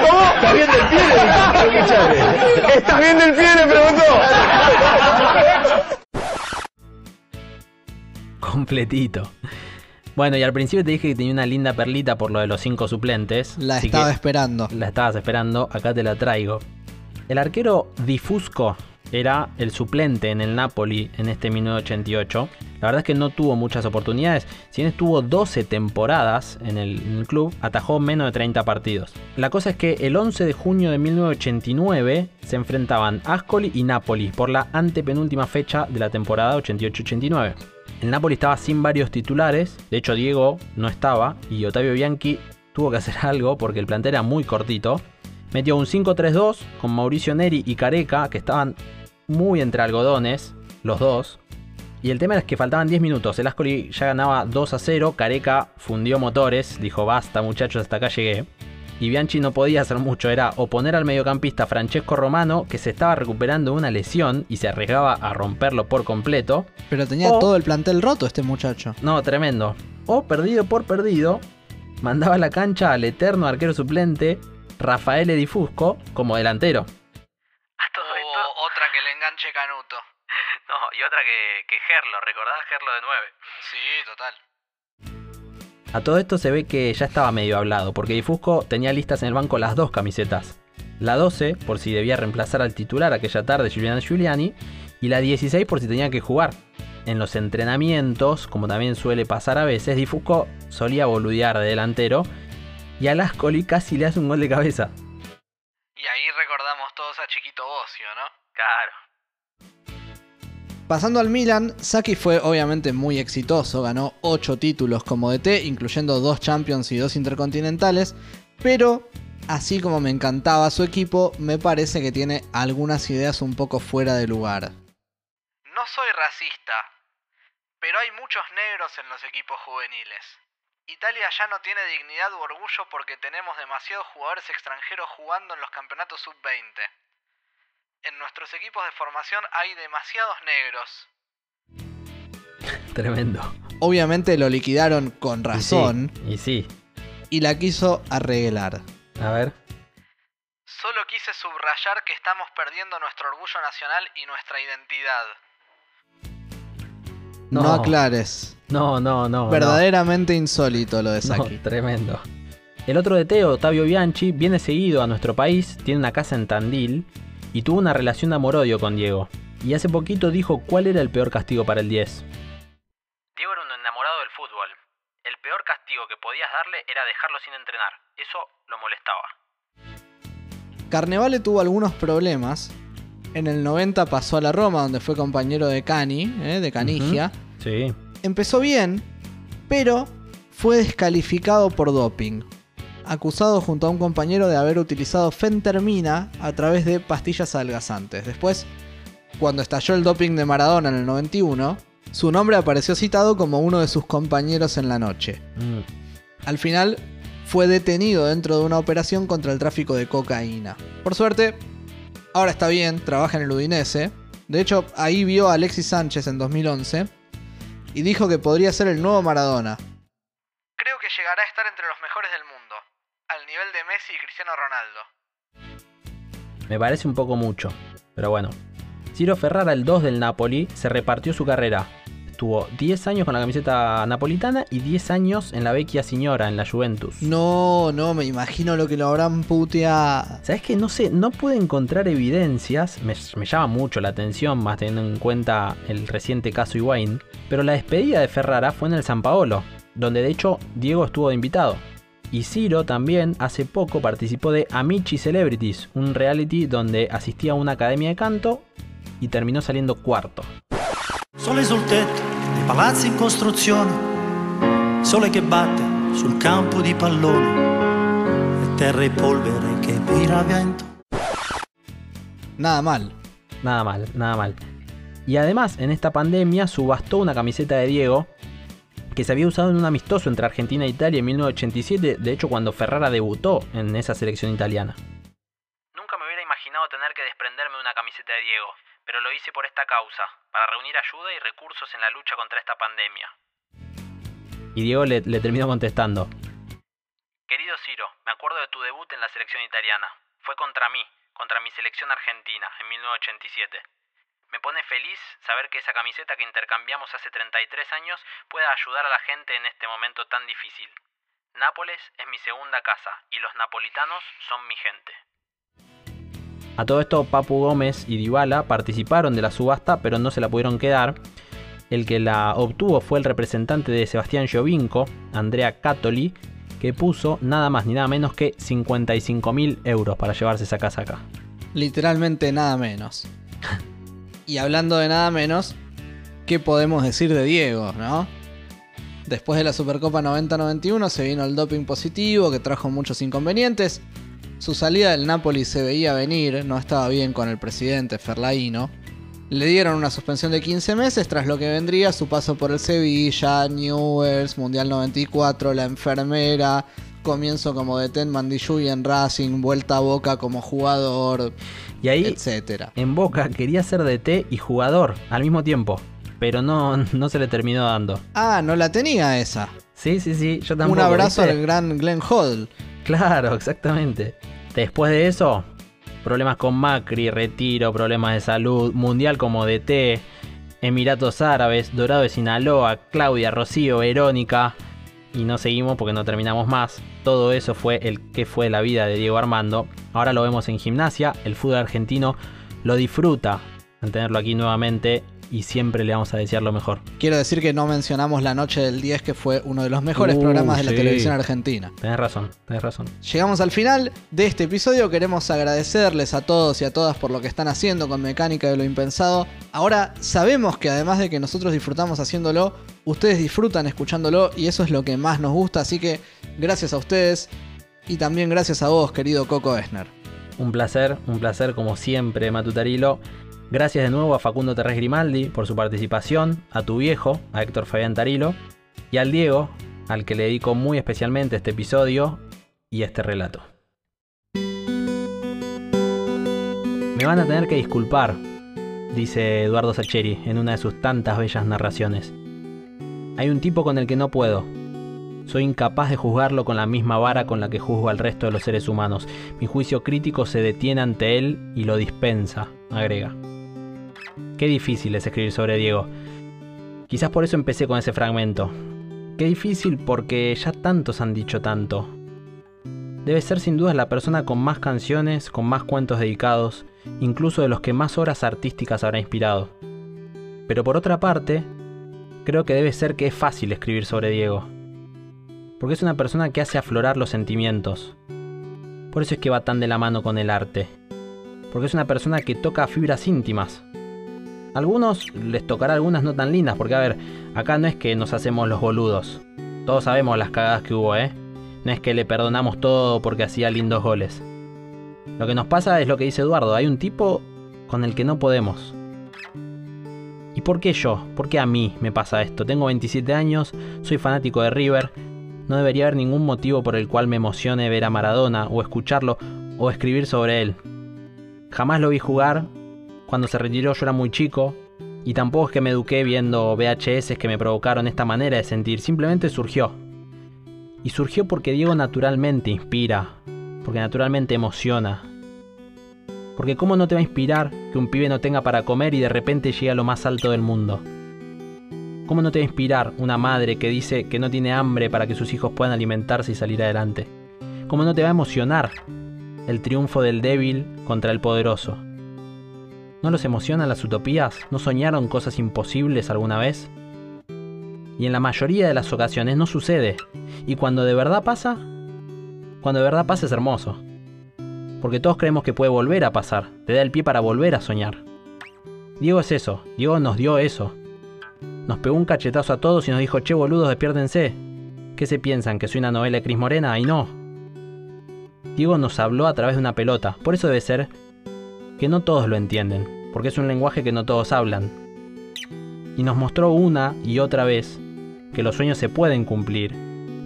¿Cómo? ¿Estás bien del pie? Le digo, escuchame. ¿Estás bien del pie? Le preguntó.
Completito. Bueno, y al principio te dije que tenía una linda perlita por lo de los cinco suplentes.
La estaba esperando.
La estabas esperando, acá te la traigo. El arquero Difusco era el suplente en el Napoli en este 1988. La verdad es que no tuvo muchas oportunidades. Si bien estuvo 12 temporadas en el, club, atajó menos de 30 partidos. La cosa es que el 11 de junio de 1989 se enfrentaban Ascoli y Napoli por la antepenúltima fecha de la temporada 88-89. El Napoli estaba sin varios titulares, de hecho Diego no estaba y Ottavio Bianchi tuvo que hacer algo porque el plantel era muy cortito. Metió un 5-3-2 con Mauricio Neri y Careca, que estaban muy entre algodones, los dos. Y el tema es que faltaban 10 minutos, el Ascoli ya ganaba 2 a 0, Careca fundió motores, dijo basta muchachos, hasta acá llegué. Y Bianchi no podía hacer mucho, era oponer al mediocampista Francesco Romano, que se estaba recuperando de una lesión y se arriesgaba a romperlo por completo.
Pero tenía
O-
todo el plantel roto este muchacho.
No, tremendo. O perdido por perdido, mandaba a la cancha al eterno arquero suplente Rafael Edifusco como delantero.
Enganche Canuto. No, y otra que, que Gerlo, ¿recordás Gerlo de 9? Sí, total.
A todo esto se ve que ya estaba medio hablado, porque Difusco tenía listas en el banco las dos camisetas. La 12, por si debía reemplazar al titular aquella tarde Giuliano Giuliani, y la 16 por si tenía que jugar. En los entrenamientos, como también suele pasar a veces, Difusco solía boludear de delantero, y al Ascoli casi le hace un gol de cabeza.
Y ahí recordamos todos a Chiquito Bocio, ¿no? Claro.
Pasando al Milan, Saki fue obviamente muy exitoso, ganó 8 títulos como DT, incluyendo 2 Champions y 2 Intercontinentales, pero así como me encantaba su equipo, me parece que tiene algunas ideas un poco fuera de lugar.
No soy racista, pero hay muchos negros en los equipos juveniles. Italia ya no tiene dignidad u orgullo porque tenemos demasiados jugadores extranjeros jugando en los campeonatos sub-20. En nuestros equipos de formación hay demasiados negros.
Tremendo.
Obviamente lo liquidaron con razón
Y sí.
y la quiso arreglar.
A ver.
Solo quise subrayar que estamos perdiendo nuestro orgullo nacional y nuestra identidad.
No,
No.
aclares.
No, no, no. no.
Verdaderamente insólito lo de
No,
Saki.
tremendo. El otro DT, Otavio Bianchi, viene seguido a nuestro país, tiene una casa en Tandil y tuvo una relación de amor-odio con Diego. Y hace poquito dijo cuál era el peor castigo para el 10.
Diego era un enamorado del fútbol. El peor castigo que podías darle era dejarlo sin entrenar. Eso lo molestaba.
Carnevale tuvo algunos problemas En el 90 pasó a la Roma, donde fue compañero de Cani, ¿eh? de Canigia.
Sí.
Empezó bien, pero fue descalificado por doping. Acusado junto a un compañero de haber utilizado fentermina a través de pastillas adelgazantes. Después, cuando estalló el doping de Maradona en el 91, su nombre apareció citado como uno de sus compañeros en la noche.
Mm.
Al final, fue detenido dentro de una operación contra el tráfico de cocaína. Por suerte, ahora está bien, trabaja en el Udinese. De hecho, ahí vio a Alexis Sánchez en 2011 y dijo que podría ser el nuevo Maradona.
Creo que llegará a estar entre los mejores del mundo, nivel de Messi y Cristiano Ronaldo.
Me parece un poco mucho, pero bueno. Ciro Ferrara, el 2 del Napoli, se repartió su carrera. Estuvo 10 años con la camiseta napolitana y 10 años en la Vecchia Signora, en la Juventus.
No, no, me imagino lo que lo habrán puteado.
¿Sabes qué? No sé, no pude encontrar evidencias. Me, me llama mucho la atención, más teniendo en cuenta el reciente caso Higuaín. Pero la despedida de Ferrara fue en el San Paolo, donde de hecho Diego estuvo de invitado. Y Ciro también hace poco participó de Amici Celebrities, un reality donde asistía a una academia de canto y terminó saliendo cuarto.
Sole sul tetto, dei palazzi in costruzione, sole che batte sul campo di pallone, e terra e polvere che vira vento.
Nada mal.
Nada mal, nada mal. Y además, en esta pandemia subastó una camiseta de Diego que se había usado en un amistoso entre Argentina e Italia en 1987, de hecho cuando Ferrara debutó en esa selección italiana.
Nunca me hubiera imaginado tener que desprenderme de una camiseta de Diego, pero lo hice por esta causa, para reunir ayuda y recursos en la lucha contra esta pandemia.
Y Diego le, le terminó contestando.
Querido Ciro, me acuerdo de tu debut en la selección italiana. Fue contra mí, contra mi selección argentina, en 1987. Me pone feliz saber que esa camiseta que intercambiamos hace 33 años pueda ayudar a la gente en este momento tan difícil. Nápoles es mi segunda casa y los napolitanos son mi gente.
A todo esto, Papu Gómez y Dybala participaron de la subasta, pero no se la pudieron quedar. El que la obtuvo fue el representante de Sebastián Giovinco, Andrea Catoli, que puso nada más ni nada menos que 55.000 euros para llevarse esa casaca.
Literalmente nada menos. y hablando de nada menos, ¿qué podemos decir de Diego, no? Después de la Supercopa 90-91 se vino el doping positivo que trajo muchos inconvenientes. Su salida del Napoli se veía venir, no estaba bien con el presidente Ferlaino. Le dieron una suspensión de 15 meses tras lo que vendría su paso por el Sevilla, Newells, Mundial 94, La Enfermera, comienzo como de Ten Mandiyuy en Racing, vuelta a Boca como jugador,
Y ahí,
etcétera.
en Boca quería ser DT y jugador al mismo tiempo, pero no, no se le terminó dando.
Ah, no la tenía esa.
Sí, sí, sí, yo tampoco.
Un abrazo
¿viste?
al gran Glenn Hoddle.
Claro, exactamente. Después de eso, problemas con Macri, retiro, problemas de salud, Mundial como DT, Emiratos Árabes, Dorado de Sinaloa, Claudia, Rocío, Verónica. Y no seguimos porque no terminamos más. Todo eso fue el que fue la vida de Diego Armando. Ahora lo vemos en gimnasia. El fútbol argentino lo disfruta tenerlo aquí nuevamente. Y siempre le vamos a desear lo mejor.
Quiero decir que no mencionamos La Noche del 10, que fue uno de los mejores
Uh,
programas de la televisión argentina.
Tenés razón, tenés razón.
Llegamos al final de este episodio. Queremos agradecerles a todos y a todas por lo que están haciendo con Mecánica de lo Impensado. Ahora sabemos que además de que nosotros disfrutamos haciéndolo, ustedes disfrutan escuchándolo y eso es lo que más nos gusta. Así que gracias a ustedes y también gracias a vos, querido Coco Esner.
Un placer, un placer como siempre, Matutarilo. Gracias de nuevo a Facundo Terres Grimaldi por su participación, a tu viejo, a Héctor Fabián Tarilo, y al Diego, al que le dedico muy especialmente este episodio y este relato. Me van a tener que disculpar, dice Eduardo Sacheri en una de sus tantas bellas narraciones. Hay un tipo con el que no puedo. Soy incapaz de juzgarlo con la misma vara con la que juzgo al resto de los seres humanos. Mi juicio crítico se detiene ante él y lo dispensa, agrega. Qué difícil es escribir sobre Diego. Quizás por eso empecé con ese fragmento. Qué difícil porque ya tantos han dicho tanto. Debe ser sin duda la persona con más canciones, con más cuentos dedicados, incluso de los que más obras artísticas habrá inspirado. Pero por otra parte, creo que debe ser que es fácil escribir sobre Diego. Porque es una persona que hace aflorar los sentimientos. Por eso es que va tan de la mano con el arte. porque es una persona que toca fibras íntimas. Algunos les tocará algunas no tan lindas, porque a ver, acá no es que nos hacemos los boludos. Todos sabemos las cagadas que hubo, ¿eh? No es que le perdonamos todo porque hacía lindos goles. Lo que nos pasa es lo que dice Eduardo, hay un tipo con el que no podemos. ¿Y por qué yo? ¿Por qué a mí me pasa esto? Tengo 27 años, soy fanático de River, no debería haber ningún motivo por el cual me emocione ver a Maradona o escucharlo o escribir sobre él. Jamás lo vi jugar, cuando se retiró yo era muy chico, y tampoco es que me eduqué viendo VHS que me provocaron esta manera de sentir, simplemente surgió. Y surgió porque Diego naturalmente inspira, porque naturalmente emociona. Porque cómo no te va a inspirar que un pibe no tenga para comer y de repente llegue a lo más alto del mundo. ¿Cómo no te va a inspirar una madre que dice que no tiene hambre para que sus hijos puedan alimentarse y salir adelante? ¿Cómo no te va a emocionar el triunfo del débil contra el poderoso? ¿No los emocionan las utopías? ¿No soñaron cosas imposibles alguna vez? Y en la mayoría de las ocasiones no sucede. Y cuando de verdad pasa, cuando de verdad pasa es hermoso. Porque todos creemos que puede volver a pasar, te da el pie para volver a soñar. Diego es eso, Diego nos dio eso. Nos pegó un cachetazo a todos y nos dijo, che boludos, despiérdense. ¿Qué se piensan? ¿Que soy una novela de Cris Morena? Y no. Diego nos habló a través de una pelota, por eso debe ser que no todos lo entienden, porque es un lenguaje que no todos hablan. Y nos mostró una y otra vez que los sueños se pueden cumplir,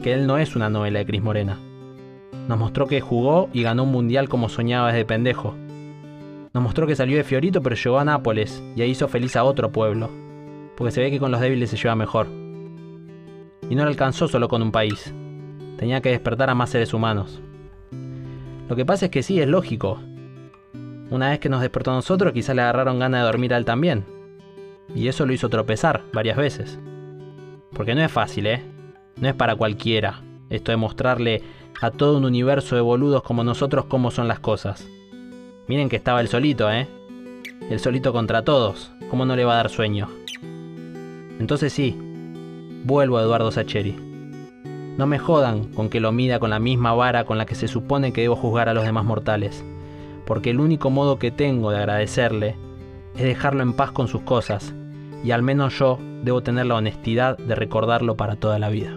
que él no es una novela de Cris Morena. Nos mostró que jugó y ganó un mundial como soñaba desde pendejo. Nos mostró que salió de Fiorito pero llegó a Nápoles y ahí hizo feliz a otro pueblo, porque se ve que con los débiles se lleva mejor. Y no le alcanzó solo con un país, tenía que despertar a más seres humanos. Lo que pasa es que sí, es lógico. Una vez que nos despertó a nosotros, quizá le agarraron ganas de dormir a él también. Y eso lo hizo tropezar varias veces. Porque no es fácil, ¿eh? No es para cualquiera esto de mostrarle a todo un universo de boludos como nosotros cómo son las cosas. Miren que estaba el solito, ¿eh? El solito contra todos. ¿Cómo no le va a dar sueño? Entonces sí, vuelvo a Eduardo Sacheri. No me jodan con que lo mida con la misma vara con la que se supone que debo juzgar a los demás mortales, porque el único modo que tengo de agradecerle es dejarlo en paz con sus cosas, y al menos yo debo tener la honestidad de recordarlo para toda la vida.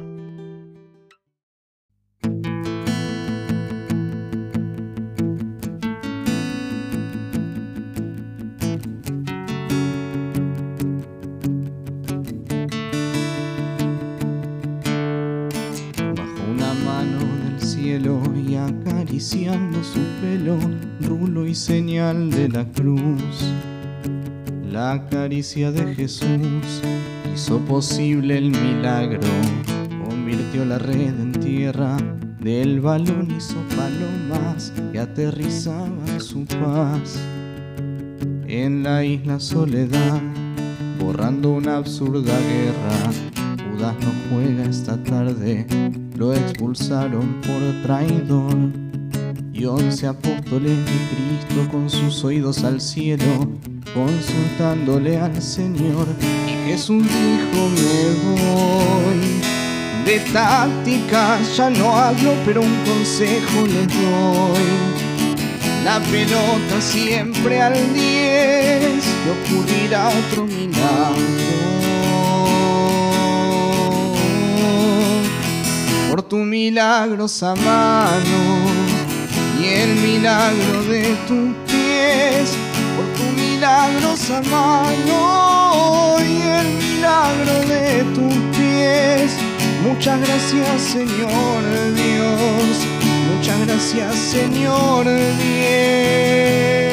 Bajo una mano del cielo y acariciando su pelo, rulo y señal de la cruz. La caricia de Jesús hizo posible el milagro, convirtió la red en tierra, del balón hizo palomas que aterrizaban su paz. En la isla Soledad, borrando una absurda guerra, Judas no juega esta tarde, lo expulsaron por traidor. Y once apóstoles de Cristo con sus oídos al cielo, consultándole al Señor. Y Jesús dijo, me voy. De táctica ya no hablo, pero un consejo les doy. La pelota siempre al 10, que ocurrirá otro milagro por tu milagrosa mano el milagro de tus pies, por tu milagrosa mano y el milagro de tus pies. Muchas gracias Señor Dios, muchas gracias Señor Dios.